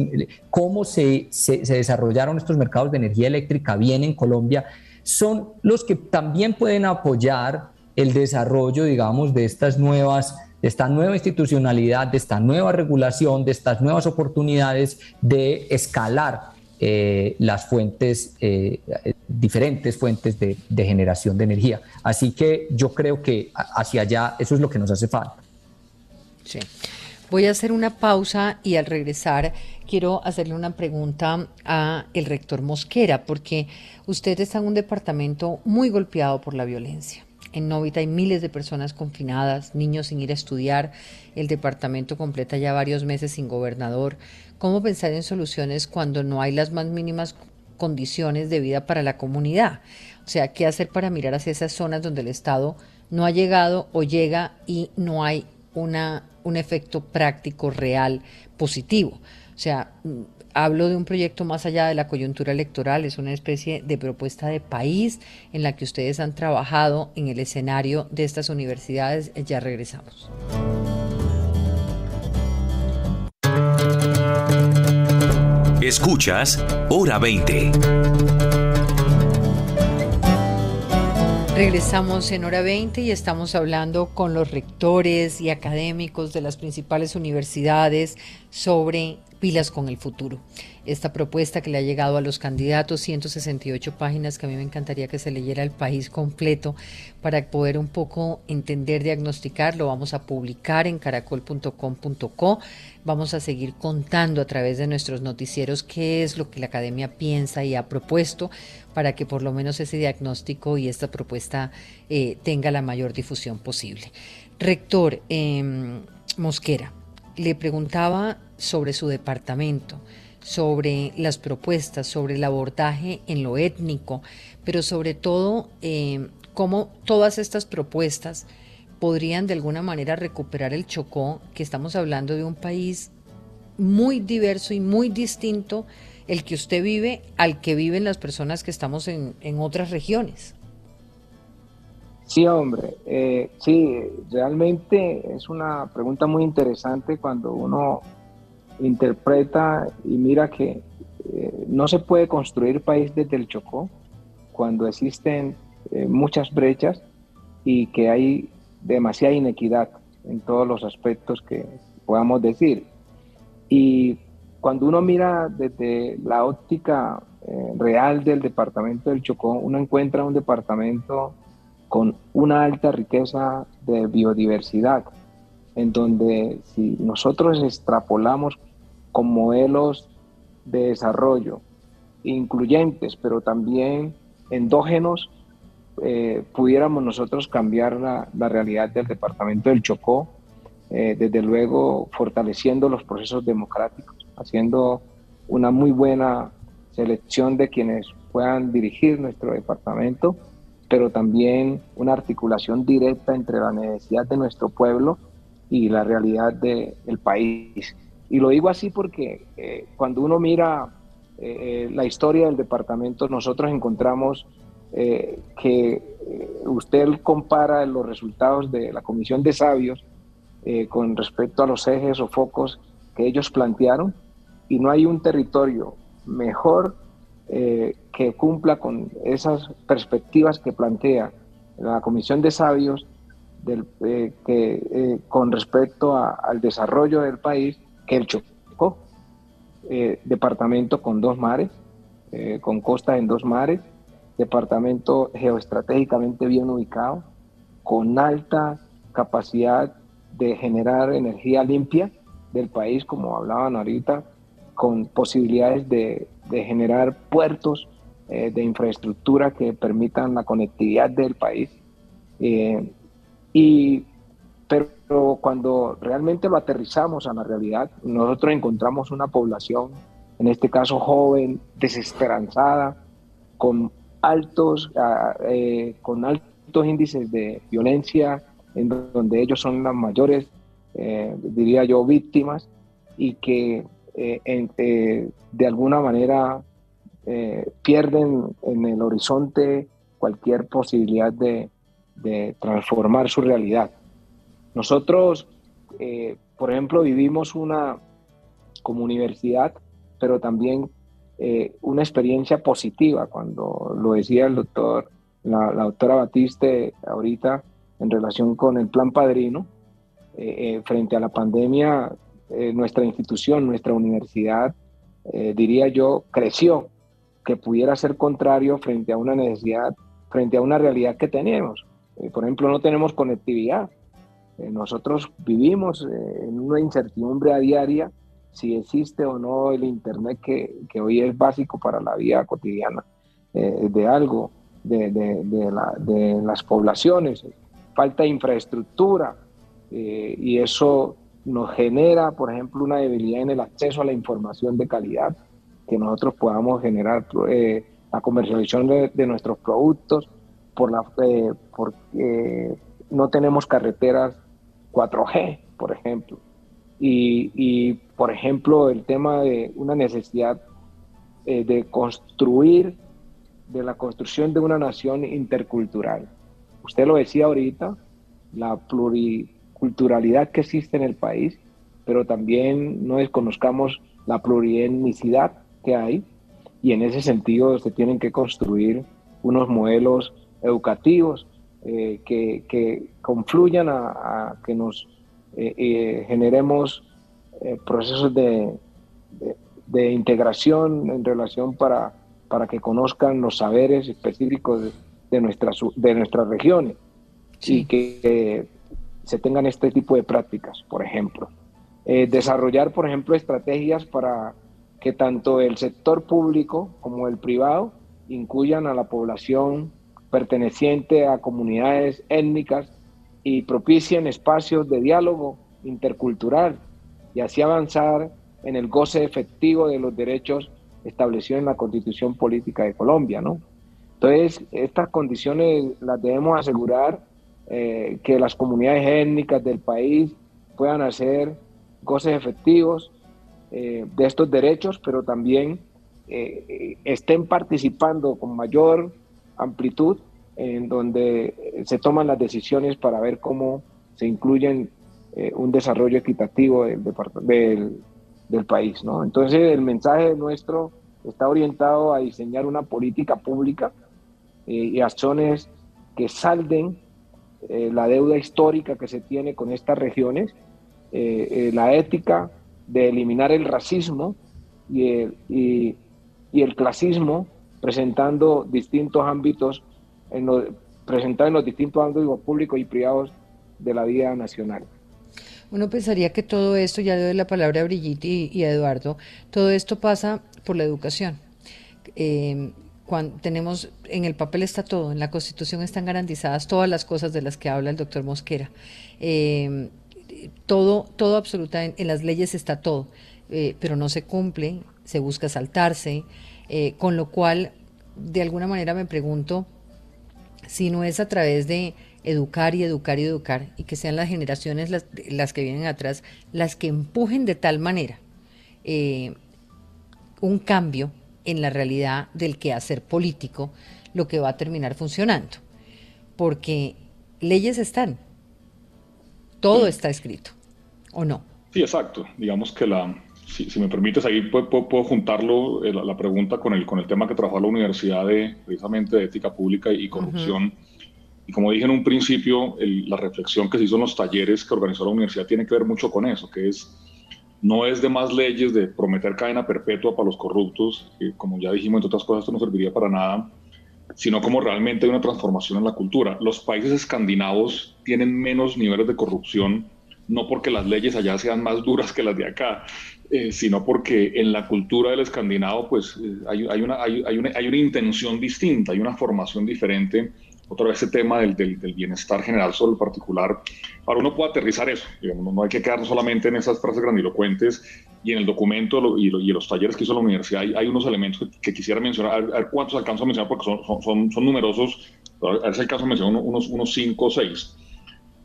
cómo se, se, desarrollaron estos mercados de energía eléctrica bien en Colombia, son los que también pueden apoyar el desarrollo, digamos, de estas nuevas de esta nueva institucionalidad, de esta nueva regulación, de estas nuevas oportunidades de escalar eh, las fuentes, eh, diferentes fuentes de, generación de energía. Así que yo creo que hacia allá eso es lo que nos hace falta. Sí. Voy a hacer una pausa y al regresar quiero hacerle una pregunta a el rector Mosquera, porque usted está en un departamento muy golpeado por la violencia. En Novita hay miles de personas confinadas, niños sin ir a estudiar. El departamento completa ya varios meses sin gobernador. ¿Cómo pensar en soluciones cuando no hay las más mínimas condiciones de vida para la comunidad? O sea, ¿qué hacer para mirar hacia esas zonas donde el Estado no ha llegado o llega y no hay una, un efecto práctico, real, positivo? O sea, hablo de un proyecto más allá de la coyuntura electoral, es una especie de propuesta de país en la que ustedes han trabajado en el escenario de estas universidades. Ya regresamos. Escuchas Hora 20. Regresamos en hora 20 y estamos hablando con los rectores y académicos de las principales universidades sobre pilas con el futuro esta propuesta que le ha llegado a los candidatos, 168 páginas que a mí me encantaría que se leyera el país completo para poder un poco entender, diagnosticar, lo vamos a publicar en caracol.com.co, vamos a seguir contando a través de nuestros noticieros qué es lo que la academia piensa y ha propuesto para que por lo menos ese diagnóstico y esta propuesta eh, tenga la mayor difusión posible. Rector em, Mosquera, le preguntaba sobre su departamento sobre las propuestas, sobre el abordaje en lo étnico, pero sobre todo eh, cómo todas estas propuestas podrían de alguna manera recuperar el Chocó, que estamos hablando de un país muy diverso y muy distinto el que usted vive al que viven las personas que estamos en, otras regiones. Sí, hombre, eh, sí, realmente es una pregunta muy interesante cuando uno interpreta y mira que eh, no se puede construir país desde el Chocó cuando existen eh, muchas brechas y que hay demasiada inequidad en todos los aspectos que podamos decir. Y cuando uno mira desde la óptica eh, real del departamento del Chocó, uno encuentra un departamento con una alta riqueza de biodiversidad, en donde si nosotros extrapolamos con modelos de desarrollo incluyentes, pero también endógenos, eh, pudiéramos nosotros cambiar la, realidad del departamento del Chocó, eh, desde luego fortaleciendo los procesos democráticos, haciendo una muy buena selección de quienes puedan dirigir nuestro departamento, pero también una articulación directa entre la necesidad de nuestro pueblo y la realidad del país. Y lo digo así porque eh, cuando uno mira eh, la historia del departamento, nosotros encontramos eh, que usted compara los resultados de la Comisión de Sabios con respecto a los ejes o focos que ellos plantearon y no hay un territorio mejor que cumpla con esas perspectivas que plantea la Comisión de Sabios del, que, con respecto al desarrollo del país que el Chocó, eh, departamento con dos mares, eh, con costas en dos mares, departamento geoestratégicamente bien ubicado, con alta capacidad de generar energía limpia del país, como hablaban ahorita, con posibilidades de, generar puertos eh, de infraestructura que permitan la conectividad del país. Y pero cuando realmente lo aterrizamos a la realidad, nosotros encontramos una población, en este caso joven, desesperanzada, con altos, ah, eh, con altos índices de violencia, en donde ellos son las mayores, eh, diría yo, víctimas, y que eh, de alguna manera pierden en el horizonte cualquier posibilidad de transformar su realidad. Nosotros, eh, por ejemplo, vivimos una como universidad, pero también eh, una experiencia positiva, cuando lo decía el doctor, la, doctora Batiste ahorita en relación con el plan padrino, eh, frente a la pandemia, nuestra institución, nuestra universidad, diría yo, creció, que pudiera ser contrario frente a una necesidad, frente a una realidad que tenemos. Por ejemplo, no tenemos conectividad eh, nosotros vivimos eh, en una incertidumbre a diaria si existe o no el Internet que, que hoy es básico para la vida cotidiana eh, de algo, de, de, la, de, las poblaciones. Falta infraestructura y eso nos genera, por ejemplo, una debilidad en el acceso a la información de calidad, que nosotros podamos generar la comercialización de, nuestros productos, por la, porque no tenemos carreteras 4G, por ejemplo. Y, por ejemplo, el tema de una necesidad eh, de construir, de la construcción de una nación intercultural. Usted lo decía ahorita, la pluriculturalidad que existe en el país, pero también no desconozcamos la plurietnicidad que hay y en ese sentido se tienen que construir unos modelos educativos eh, que, confluyan a, que nos eh, eh, generemos procesos de, de, integración en relación para, para que conozcan los saberes específicos de, nuestras, de nuestras regiones y que se tengan este tipo de prácticas, por ejemplo. desarrollar, por ejemplo, estrategias para que tanto el sector público como el privado incluyan a la población perteneciente a comunidades étnicas y propicien espacios de diálogo intercultural y así avanzar en el goce efectivo de los derechos establecidos en la Constitución Política de Colombia, ¿no? Entonces, estas condiciones las debemos asegurar eh, que las comunidades étnicas del país puedan hacer goces efectivos eh, de estos derechos, pero también eh, estén participando con mayor amplitud en donde se toman las decisiones para ver cómo se incluyen eh, un desarrollo equitativo del, país. ¿no? Entonces el mensaje nuestro está orientado a diseñar una política pública eh, y acciones que salden eh, la deuda histórica que se tiene con estas regiones, la ética de eliminar el racismo y el, y, el clasismo presentando distintos ámbitos, en presentando en los distintos ámbitos públicos y privados de la vida nacional. Uno pensaría que todo esto, ya le doy la palabra a Brigitte y, a Eduardo, todo esto pasa por la educación. Eh, cuando tenemos en el papel está todo, en la Constitución están garantizadas todas las cosas de las que habla el doctor Mosquera. Eh, todo, todo absolutamente, en las leyes está todo, eh, pero no se cumple, se busca saltarse, eh, con lo cual, de alguna manera me pregunto si no es a través de educar y educar y educar, y que sean las generaciones las, las que vienen atrás las que empujen de tal manera un cambio en la realidad del quehacer político lo que va a terminar funcionando. Porque leyes están, todo está escrito, ¿o no? Sí, exacto. Digamos que la, si, me permites, ahí puedo, juntarlo, eh, la, pregunta con el, con el tema que trabajó la Universidad de, precisamente de Ética Pública y Corrupción. Y como dije en un principio, la reflexión que se hizo en los talleres que organizó la universidad tiene que ver mucho con eso, que es no es de más leyes de prometer cadena perpetua para los corruptos, que como ya dijimos, entre otras cosas, esto no serviría para nada, sino como realmente hay una transformación en la cultura. Los países escandinavos tienen menos niveles de corrupción, no porque las leyes allá sean más duras que las de acá, eh, sino porque en la cultura del escandinavo pues eh, hay, hay, una, hay, una, hay una intención distinta, hay una formación diferente otra vez ese tema del, del, bienestar general sobre el particular, para uno puede aterrizar eso, digamos, no hay que quedarnos solamente en esas frases grandilocuentes y en el documento y, y los talleres que hizo la universidad hay, hay unos elementos que, quisiera mencionar, a ver, cuántos alcanzo a mencionar porque son, son, son, numerosos, a ver si alcanzo a mencionar unos, unos cinco o seis.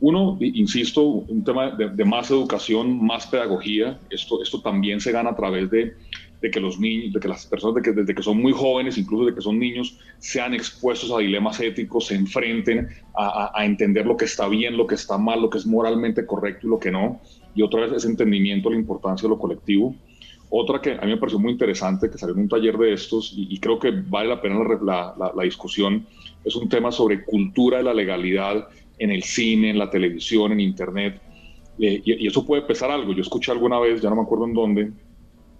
Uno, insisto, un tema de, de, más educación, más pedagogía. Esto, esto también se gana a través de de que los niños, de que las personas de que, desde que son muy jóvenes, incluso de que son niños, sean expuestos a dilemas éticos, se enfrenten a, a, entender lo que está bien, lo que está mal, lo que es moralmente correcto y lo que no. Y otra vez ese entendimiento de la importancia de lo colectivo. Otra que a mí me pareció muy interesante, que salió en un taller de estos, y, creo que vale la pena la, la, la, discusión, es un tema sobre cultura de la legalidad en el cine, en la televisión, en Internet. Eh, y, y, eso puede pesar algo. Yo escuché alguna vez, ya no me acuerdo en dónde,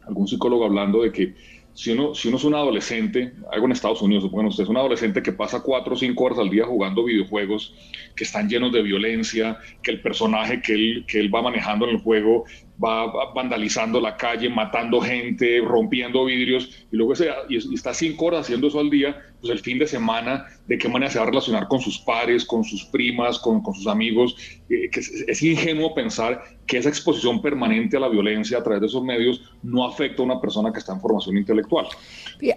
algún psicólogo hablando de que si uno, si uno es un adolescente, algo en Estados Unidos, supongan ustedes, un adolescente que pasa cuatro o cinco horas al día jugando videojuegos que están llenos de violencia, que el personaje que él, que él va manejando en el juego va vandalizando la calle, matando gente, rompiendo vidrios, y luego se, y, está cinco horas haciendo eso al día, pues el fin de semana, ¿de qué manera se va a relacionar con sus pares, con sus primas, con, con sus amigos? Eh, que es, ingenuo pensar que esa exposición permanente a la violencia a través de esos medios no afecta a una persona que está en formación intelectual.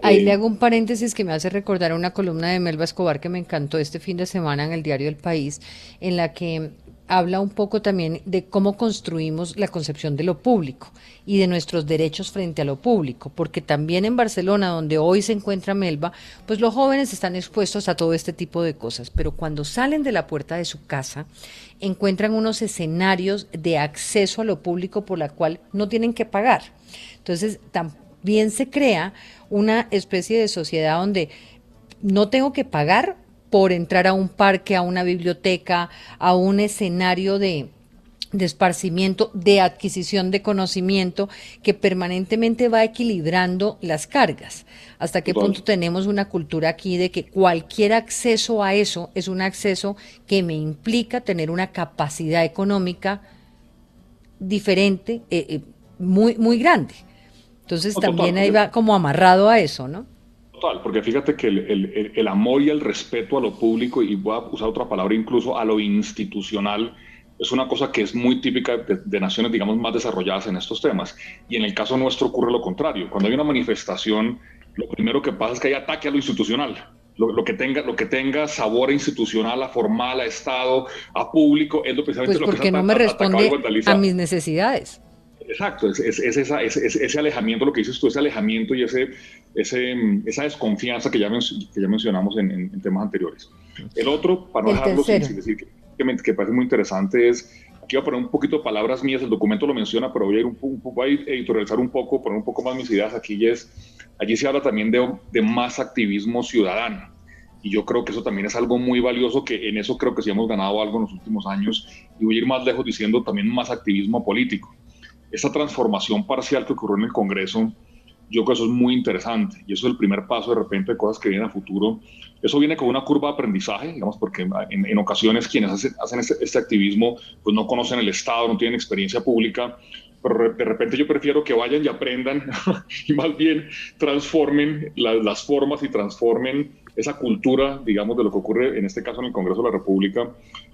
Ahí le eh, hago un paréntesis que me hace recordar una columna de Melba Escobar que me encantó este fin de semana en el diario El País, en la que habla un poco también de cómo construimos la concepción de lo público y de nuestros derechos frente a lo público, porque también en Barcelona, donde hoy se encuentra Melba, pues los jóvenes están expuestos a todo este tipo de cosas, pero cuando salen de la puerta de su casa, encuentran unos escenarios de acceso a lo público por la cual no tienen que pagar. Entonces, también se crea una especie de sociedad donde no tengo que pagar por entrar a un parque, a una biblioteca, a un escenario de, esparcimiento, de adquisición de conocimiento que permanentemente va equilibrando las cargas. ¿Hasta qué punto tenemos una cultura aquí de que cualquier acceso a eso es un acceso que me implica tener una capacidad económica diferente, eh, eh, muy, muy grande? Entonces también ahí va como amarrado a eso, ¿no? Porque fíjate que el, amor y el respeto a lo público, y voy a usar otra palabra incluso, a lo institucional, es una cosa que es muy típica de, naciones, digamos, más desarrolladas en estos temas. Y en el caso nuestro ocurre lo contrario. Cuando hay una manifestación, lo primero que pasa es que hay ataque a lo institucional. Lo, que tenga, lo que tenga sabor institucional, a formal, a Estado, a público, es lo precisamente pues lo que no me responde a mis necesidades. Exacto, es, ese alejamiento, lo que dices tú, ese alejamiento y ese, esa desconfianza que ya, que ya mencionamos en, temas anteriores. El otro, para no dejarlo sin, decir que, me, parece muy interesante, es, aquí voy a poner un poquito de palabras mías, el documento lo menciona, pero voy a ir un, poco a editorializar un poco, poner un poco más mis ideas aquí, y es, allí se habla también de, de más activismo ciudadano. Y yo creo que eso también es algo muy valioso, que en eso creo que sí hemos ganado algo en los últimos años. Y voy a ir más lejos diciendo también más activismo político esa transformación parcial que ocurrió en el Congreso Yo creo que eso es muy interesante y eso es el primer paso de repente de cosas que vienen a futuro. Eso viene con una curva de aprendizaje, digamos, porque en, ocasiones quienes hacen, hacen este, este, activismo pues no conocen el Estado, no tienen experiencia pública, pero de repente yo prefiero que vayan y aprendan <laughs> y más bien transformen las formas y transformen esa cultura, digamos, de lo que ocurre en este caso en el Congreso de la República.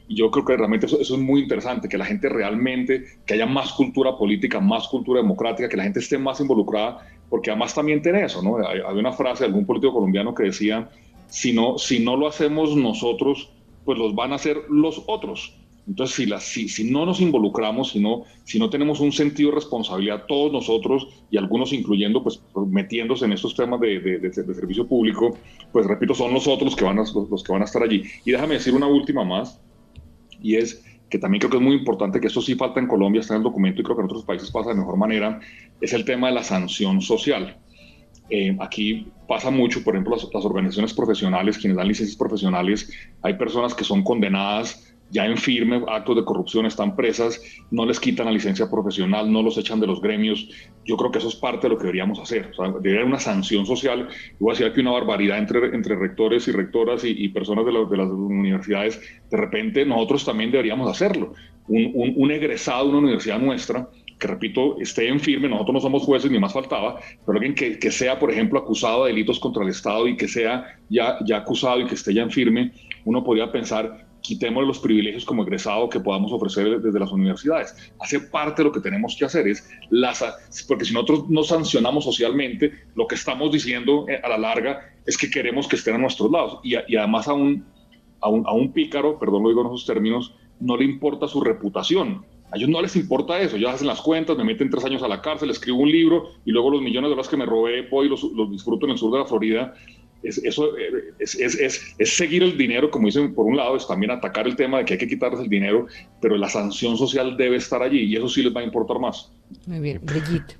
Yo creo que realmente eso, es muy interesante, que la gente realmente, que haya más cultura política, más cultura democrática, que la gente esté más involucrada, porque además también tiene eso, ¿no? Hay, una frase de algún político colombiano que decía, si no, si no lo hacemos nosotros, pues los van a hacer los otros. Entonces, si, la, si, si, no nos involucramos, si no, si no tenemos un sentido de responsabilidad todos nosotros y algunos incluyendo, pues metiéndose en estos temas de, de, servicio público, pues repito, son nosotros que van a, los, que van a estar allí. Y déjame decir una última más, y es que también creo que es muy importante, que esto sí falta en Colombia, está en el documento y creo que en otros países pasa de mejor manera, es el tema de la sanción social. Eh, aquí pasa mucho, por ejemplo, las, las organizaciones profesionales, quienes dan licencias profesionales, hay personas que son condenadas ya en firme actos de corrupción, están presas, no les quitan la licencia profesional, no los echan de los gremios. Yo creo que eso es parte de lo que deberíamos hacer. O debería haber una sanción social. Yo voy a decir aquí una barbaridad entre, entre rectores y rectoras y, personas de, de, las universidades. De repente nosotros también deberíamos hacerlo. Un, un, egresado de una universidad nuestra que repito, esté en firme, nosotros no somos jueces ni más faltaba, pero alguien que, que, sea, por ejemplo, acusado de delitos contra el Estado y que sea ya, ya acusado y que esté ya en firme, uno podría pensar quitemos los privilegios como egresado que podamos ofrecer desde las universidades. Hace parte de lo que tenemos que hacer es, las, porque si nosotros no sancionamos socialmente, lo que estamos diciendo eh, a la larga es que queremos que estén a nuestros lados. Y, además a un, a un, a, un, pícaro, perdón lo digo en esos términos, no le importa su reputación. A ellos no les importa eso, ellos hacen las cuentas, me meten tres años a la cárcel, escribo un libro y luego los millones de dólares que me robé voy los, los disfruto en el sur de la Florida es, eso eh, es, es, es, seguir el dinero, como dicen, por un lado, es también atacar el tema de que hay que quitarles el dinero, pero la sanción social debe estar allí y eso sí les va a importar más. Muy bien, Brigitte.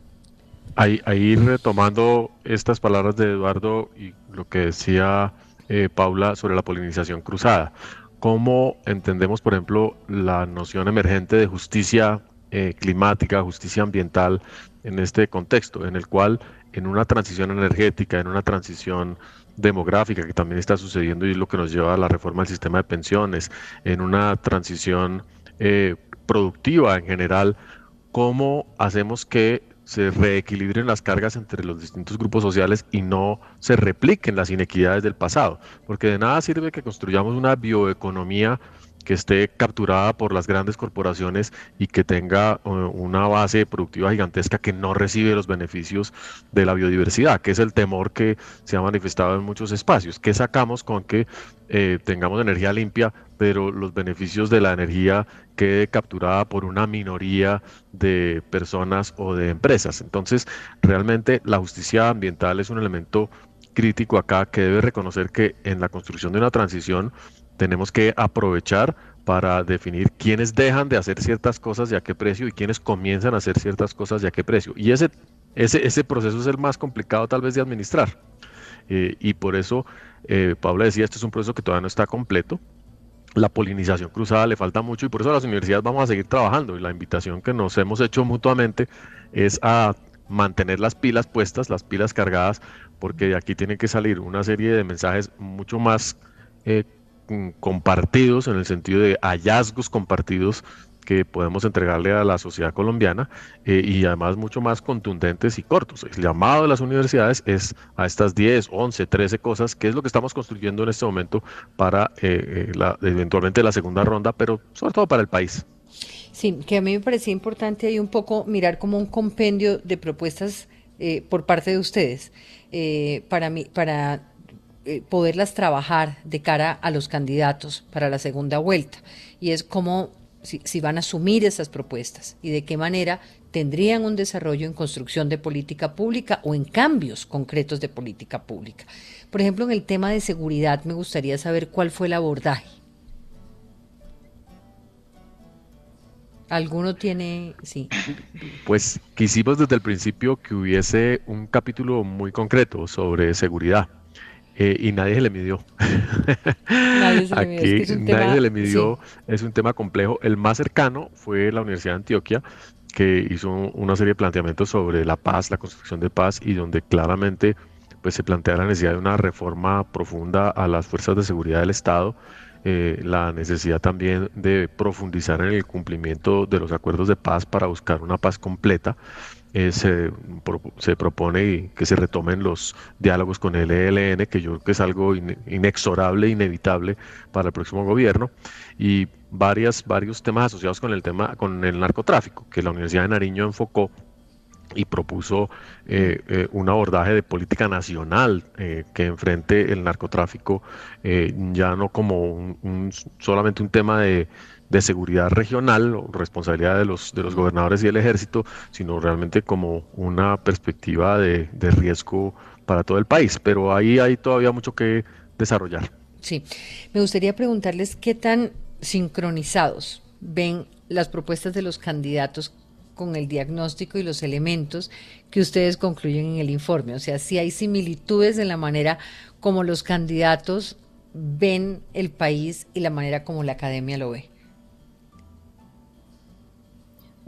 Ahí, ahí retomando estas palabras de Eduardo y lo que decía eh, Paula sobre la polinización cruzada, ¿cómo entendemos, por ejemplo, la noción emergente de justicia eh, climática, justicia ambiental en este contexto, en el cual en una transición energética, en una transición demográfica que también está sucediendo y es lo que nos lleva a la reforma del sistema de pensiones, en una transición eh, productiva en general, ¿cómo hacemos que se reequilibren las cargas entre los distintos grupos sociales y no se repliquen las inequidades del pasado? Porque de nada sirve que construyamos una bioeconomía que esté capturada por las grandes corporaciones y que tenga uh, una base productiva gigantesca que no recibe los beneficios de la biodiversidad, que es el temor que se ha manifestado en muchos espacios. ¿Qué sacamos con que eh, tengamos energía limpia, pero los beneficios de la energía quede capturada por una minoría de personas o de empresas? Entonces, realmente la justicia ambiental es un elemento crítico acá que debe reconocer que en la construcción de una transición tenemos que aprovechar para definir quiénes dejan de hacer ciertas cosas y a qué precio y quiénes comienzan a hacer ciertas cosas y a qué precio. Y ese, ese, ese proceso es el más complicado tal vez de administrar. Eh, y por eso, eh, Paula decía, este es un proceso que todavía no está completo. La polinización cruzada le falta mucho y por eso las universidades vamos a seguir trabajando. Y la invitación que nos hemos hecho mutuamente es a mantener las pilas puestas, las pilas cargadas, porque de aquí tiene que salir una serie de mensajes mucho más eh, compartidos, en el sentido de hallazgos compartidos que podemos entregarle a la sociedad colombiana eh, y además mucho más contundentes y cortos. El llamado de las universidades es a estas 10, 11, 13 cosas, que es lo que estamos construyendo en este momento para eh, eh, eventualmente la segunda ronda, pero sobre todo para el país. Sí, que a mí me parecía importante ahí un poco mirar como un compendio de propuestas por parte de ustedes para, mí, para eh, poderlas trabajar de cara a los candidatos para la segunda vuelta. Y es cómo si, van a asumir esas propuestas y de qué manera tendrían un desarrollo en construcción de política pública o en cambios concretos de política pública. Por ejemplo, en el tema de seguridad me gustaría saber cuál fue el abordaje. ¿Alguno tiene, sí? Pues quisimos desde el principio que hubiese un capítulo muy concreto sobre seguridad. Eh, y nadie se le midió. nadie se le midió. Aquí nadie se le midió, es un tema complejo. El más cercano fue la Universidad de Antioquia, que hizo una serie de planteamientos sobre la paz, la construcción de paz y donde claramente pues se plantea la necesidad de una reforma profunda a las fuerzas de seguridad del Estado, eh, la necesidad también de profundizar en el cumplimiento de los acuerdos de paz para buscar una paz completa. Eh, se, se, propone que se retomen los diálogos con el ELN, que yo creo que es algo inexorable, inevitable para el próximo gobierno, y varias, varios temas asociados con el tema, con el narcotráfico, que la Universidad de Nariño enfocó y propuso eh, eh, un abordaje de política nacional eh, que enfrente el narcotráfico ya no como un, solamente un tema de, seguridad regional o responsabilidad de los, de los gobernadores y el ejército, sino realmente como una perspectiva de, de riesgo para todo el país. Pero ahí hay todavía mucho que desarrollar. Sí, me gustaría preguntarles qué tan sincronizados ven las propuestas de los candidatos con el diagnóstico y los elementos que ustedes concluyen en el informe. O sea, si hay similitudes en la manera como los candidatos ven el país y la manera como la academia lo ve.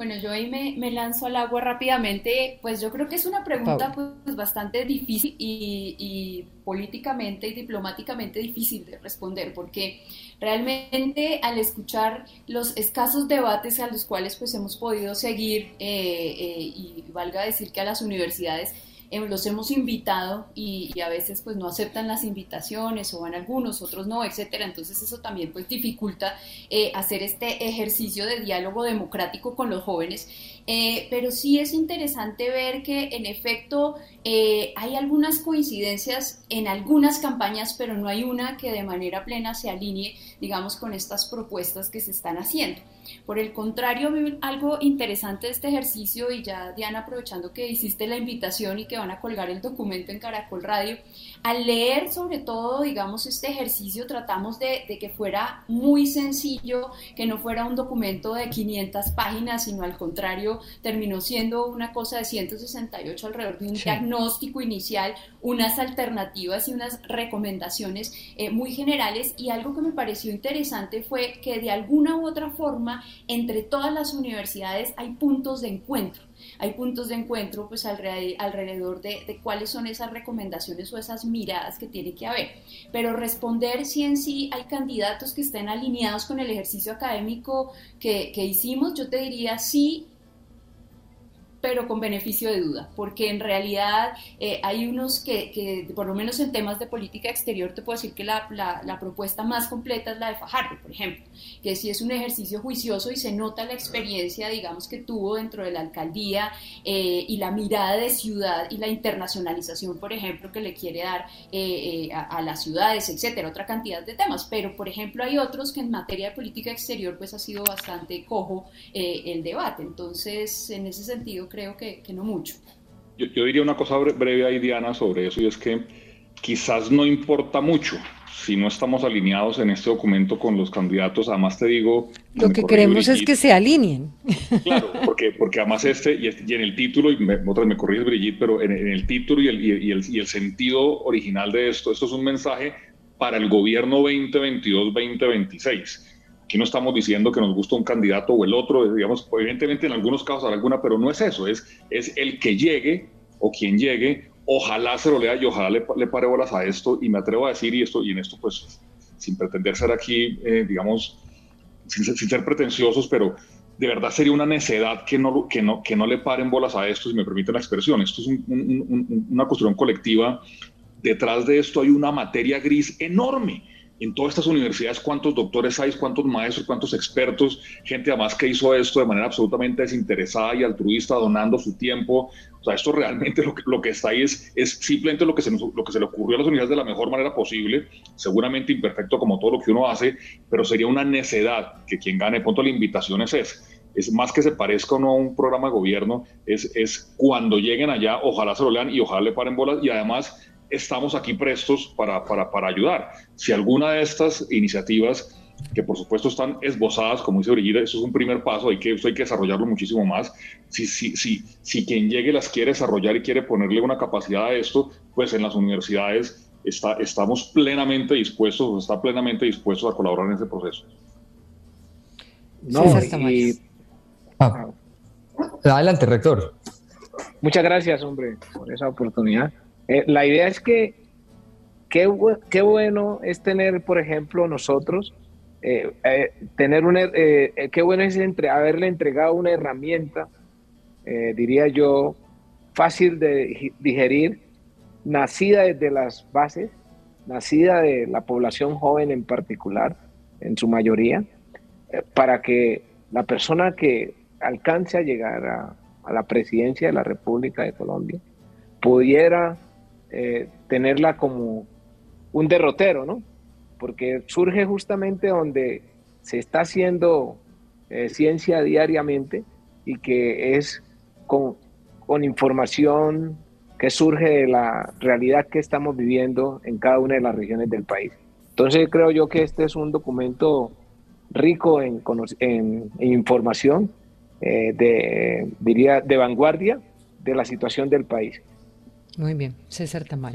Bueno, yo ahí me, lanzo al agua rápidamente. Pues yo creo que es una pregunta pues, bastante difícil y, políticamente y diplomáticamente difícil de responder, porque realmente al escuchar los escasos debates a los cuales pues hemos podido seguir, eh, eh, y valga decir que a las universidades Em, los hemos invitado y, a veces pues no aceptan las invitaciones o van algunos, otros no, etcétera. Entonces eso también pues dificulta eh, hacer este ejercicio de diálogo democrático con los jóvenes. Eh, pero sí es interesante ver que en efecto eh, hay algunas coincidencias en algunas campañas, pero no hay una que de manera plena se alinee, digamos, con estas propuestas que se están haciendo. Por el contrario, algo interesante de este ejercicio, y ya Diana, aprovechando que hiciste la invitación y que van a colgar el documento en Caracol Radio, al leer sobre todo, digamos, este ejercicio, tratamos de, que fuera muy sencillo, que no fuera un documento de 500 páginas, sino al contrario, terminó siendo una cosa de 168 alrededor de un diagnóstico inicial, unas alternativas y unas recomendaciones eh, muy generales. Y algo que me pareció interesante fue que de alguna u otra forma, entre todas las universidades hay puntos de encuentro hay puntos de encuentro pues alrededor de, cuáles son esas recomendaciones o esas miradas que tiene que haber. Pero responder si en sí hay candidatos que estén alineados con el ejercicio académico que, que hicimos, yo te diría sí, pero con beneficio de duda, porque en realidad eh, hay unos que, por lo menos en temas de política exterior, te puedo decir que la, propuesta más completa es la de Fajardo, por ejemplo, que sí es un ejercicio juicioso y se nota la experiencia, digamos, que tuvo dentro de la alcaldía eh, y la mirada de ciudad y la internacionalización, por ejemplo, que le quiere dar eh, a, a, las ciudades, etcétera, otra cantidad de temas. Pero, por ejemplo, hay otros que en materia de política exterior, pues ha sido bastante cojo el debate. Entonces, en ese sentido, creo que, no mucho. Yo, diría una cosa breve ahí, Diana, sobre eso, y es que quizás no importa mucho si no estamos alineados en este documento con los candidatos. Además, te digo. Lo que queremos es que se alineen. Claro, <laughs> porque, porque además este, y, en el título, y me, otra me corriges, Brigitte, pero en, el título y el, y, el, y el sentido original de esto, esto es un mensaje para el gobierno 2022-2026 Aquí no estamos diciendo que nos gusta un candidato o el otro, digamos, evidentemente en algunos casos alguna, pero no es eso, es, es el que llegue o quien llegue, ojalá se lo lea y ojalá le, le pare bolas a esto y me atrevo a decir y esto y en esto pues sin pretender ser aquí, eh, digamos, sin, ser pretenciosos, pero de verdad sería una necedad que no, que, no, que no le paren bolas a esto, si me permiten la expresión. Esto es una construcción colectiva. Detrás de esto hay una materia gris enorme en todas estas universidades cuántos doctores hay, cuántos maestros, cuántos expertos, gente además que hizo esto de manera absolutamente desinteresada y altruista, donando su tiempo. O sea, esto <laughs> realmente lo que, lo que está ahí es, es simplemente lo que, se lo que se le ocurrió a las unidades de la mejor manera posible, seguramente imperfecto como todo lo que uno hace, pero sería una necedad que quien gane, punto la invitación es esa es más que se parezca o no a un programa de gobierno, es, es cuando lleguen allá, ojalá se lo lean y ojalá le paren bolas y además estamos aquí prestos para, para, para ayudar. Si alguna de estas iniciativas que por supuesto están esbozadas, como dice Brigitte, eso es un primer paso, hay que, hay que desarrollarlo muchísimo más. Si, si, si, si quien llegue las quiere desarrollar y quiere ponerle una capacidad a esto, pues en las universidades está, estamos plenamente dispuestos, está plenamente dispuestos a colaborar en ese proceso. No, y, ah. Adelante, rector. Muchas gracias, hombre, por esa oportunidad. Eh, la idea es que qué, bueno es tener, por ejemplo, nosotros, eh, eh, tener una, qué bueno es entre, haberle entregado una herramienta, diría yo, fácil de digerir, nacida desde las bases, nacida de la población joven en particular, en su mayoría, para que la persona que alcance a llegar a, la presidencia de la República de Colombia pudiera eh, tenerla como un derrotero, ¿no? Porque surge justamente donde se está haciendo eh, ciencia diariamente y que es con, con información que surge de la realidad que estamos viviendo en cada una de las regiones del país. Entonces creo yo que este es un documento rico en, en, información, eh, de, diría, de vanguardia de la situación del país. Muy bien, César Tamal.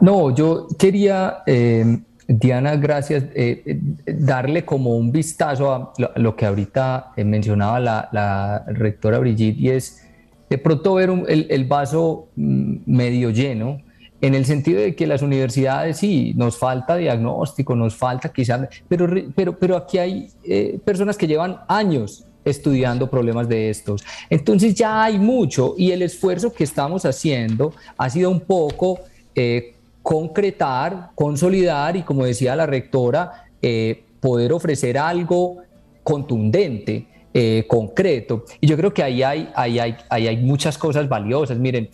No, yo quería, eh, Diana, gracias, eh, darle como un vistazo a lo, que ahorita mencionaba la, rectora Brigitte y es de pronto ver el, el, vaso mm, medio lleno en el sentido de que las universidades sí, nos falta diagnóstico, nos falta quizás, pero, pero, pero aquí hay eh, personas que llevan años estudiando problemas de estos. Entonces ya hay mucho y el esfuerzo que estamos haciendo ha sido un poco eh, concretar, consolidar y como decía la rectora, eh, poder ofrecer algo contundente eh, concreto. Y yo creo que ahí hay, hay, hay muchas cosas valiosas. Miren,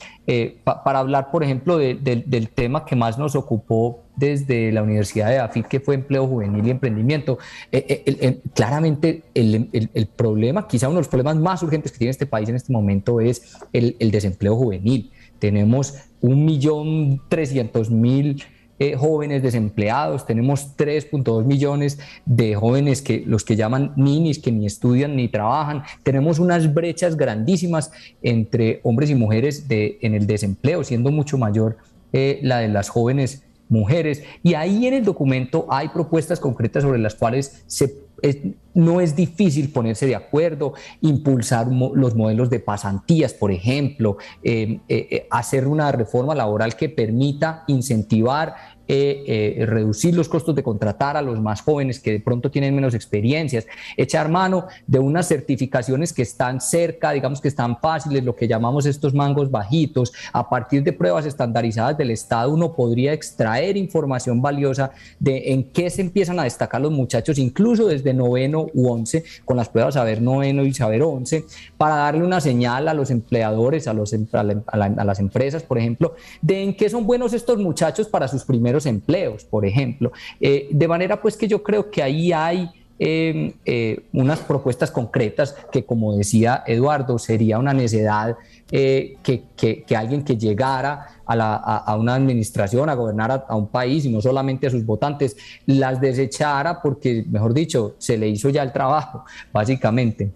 para hablar, por ejemplo, del tema que más nos ocupó desde la Universidad de AFIT, que fue empleo juvenil y emprendimiento, eh, claramente el, el, problema, quizá uno de los problemas más urgentes que tiene este país en este momento es el, desempleo juvenil. Tenemos un millón trescientos mil eh, jóvenes desempleados, tenemos 3.2 millones de jóvenes que los que llaman ninis, que ni estudian ni trabajan, tenemos unas brechas grandísimas entre hombres y mujeres de, en el desempleo, siendo mucho mayor eh, la de las jóvenes mujeres. Y ahí en el documento hay propuestas concretas sobre las cuales no es difícil ponerse de acuerdo, impulsar los modelos de pasantías, por ejemplo, eh, hacer una reforma laboral que permita incentivar eh, reducir los costos de contratar a los más jóvenes que de pronto tienen menos experiencias, echar mano de unas certificaciones que están cerca, digamos que están fáciles, lo que llamamos estos mangos bajitos. A partir de pruebas estandarizadas del Estado, uno podría extraer información valiosa de en qué se empiezan a destacar los muchachos, incluso desde noveno u once, con las pruebas saber noveno y saber once, para darle una señal a los empleadores, em, a las empresas, por ejemplo, de en qué son buenos estos muchachos para sus primeros empleos, por ejemplo. Eh, de manera pues que yo creo que ahí hay em, eh, unas propuestas concretas que, como decía Eduardo, sería una necesidad eh, que, que, alguien que llegara a, a, una administración, a gobernar a, un país y no solamente a sus votantes, las desechara porque, mejor dicho, se le hizo ya el trabajo, básicamente.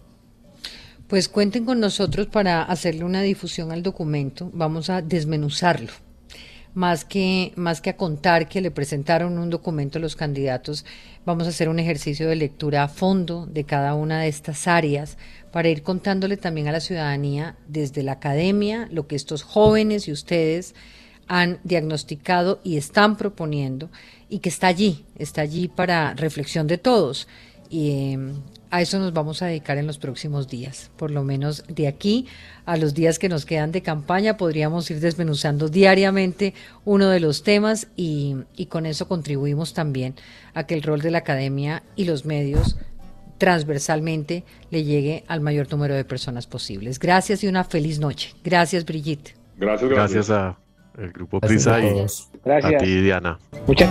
Pues cuenten con nosotros para hacerle una difusión al documento. Vamos a desmenuzarlo más que, más que a contar que le presentaron un documento a los candidatos, vamos a hacer un ejercicio de lectura a fondo de cada una de estas áreas para ir contándole también a la ciudadanía desde la academia lo que estos jóvenes y ustedes han diagnosticado y están proponiendo y que está allí, está allí para reflexión de todos. Em, a eso nos vamos a dedicar en los próximos días. Por lo menos de aquí a los días que nos quedan de campaña podríamos ir desmenuzando diariamente uno de los temas y, y con eso contribuimos también a que el rol de la academia y los medios transversalmente le llegue al mayor número de personas posibles. Gracias y una feliz noche. Gracias, Brigitte. Gracias, gracias, a el grupo Prisa y a ti, Diana. Muchas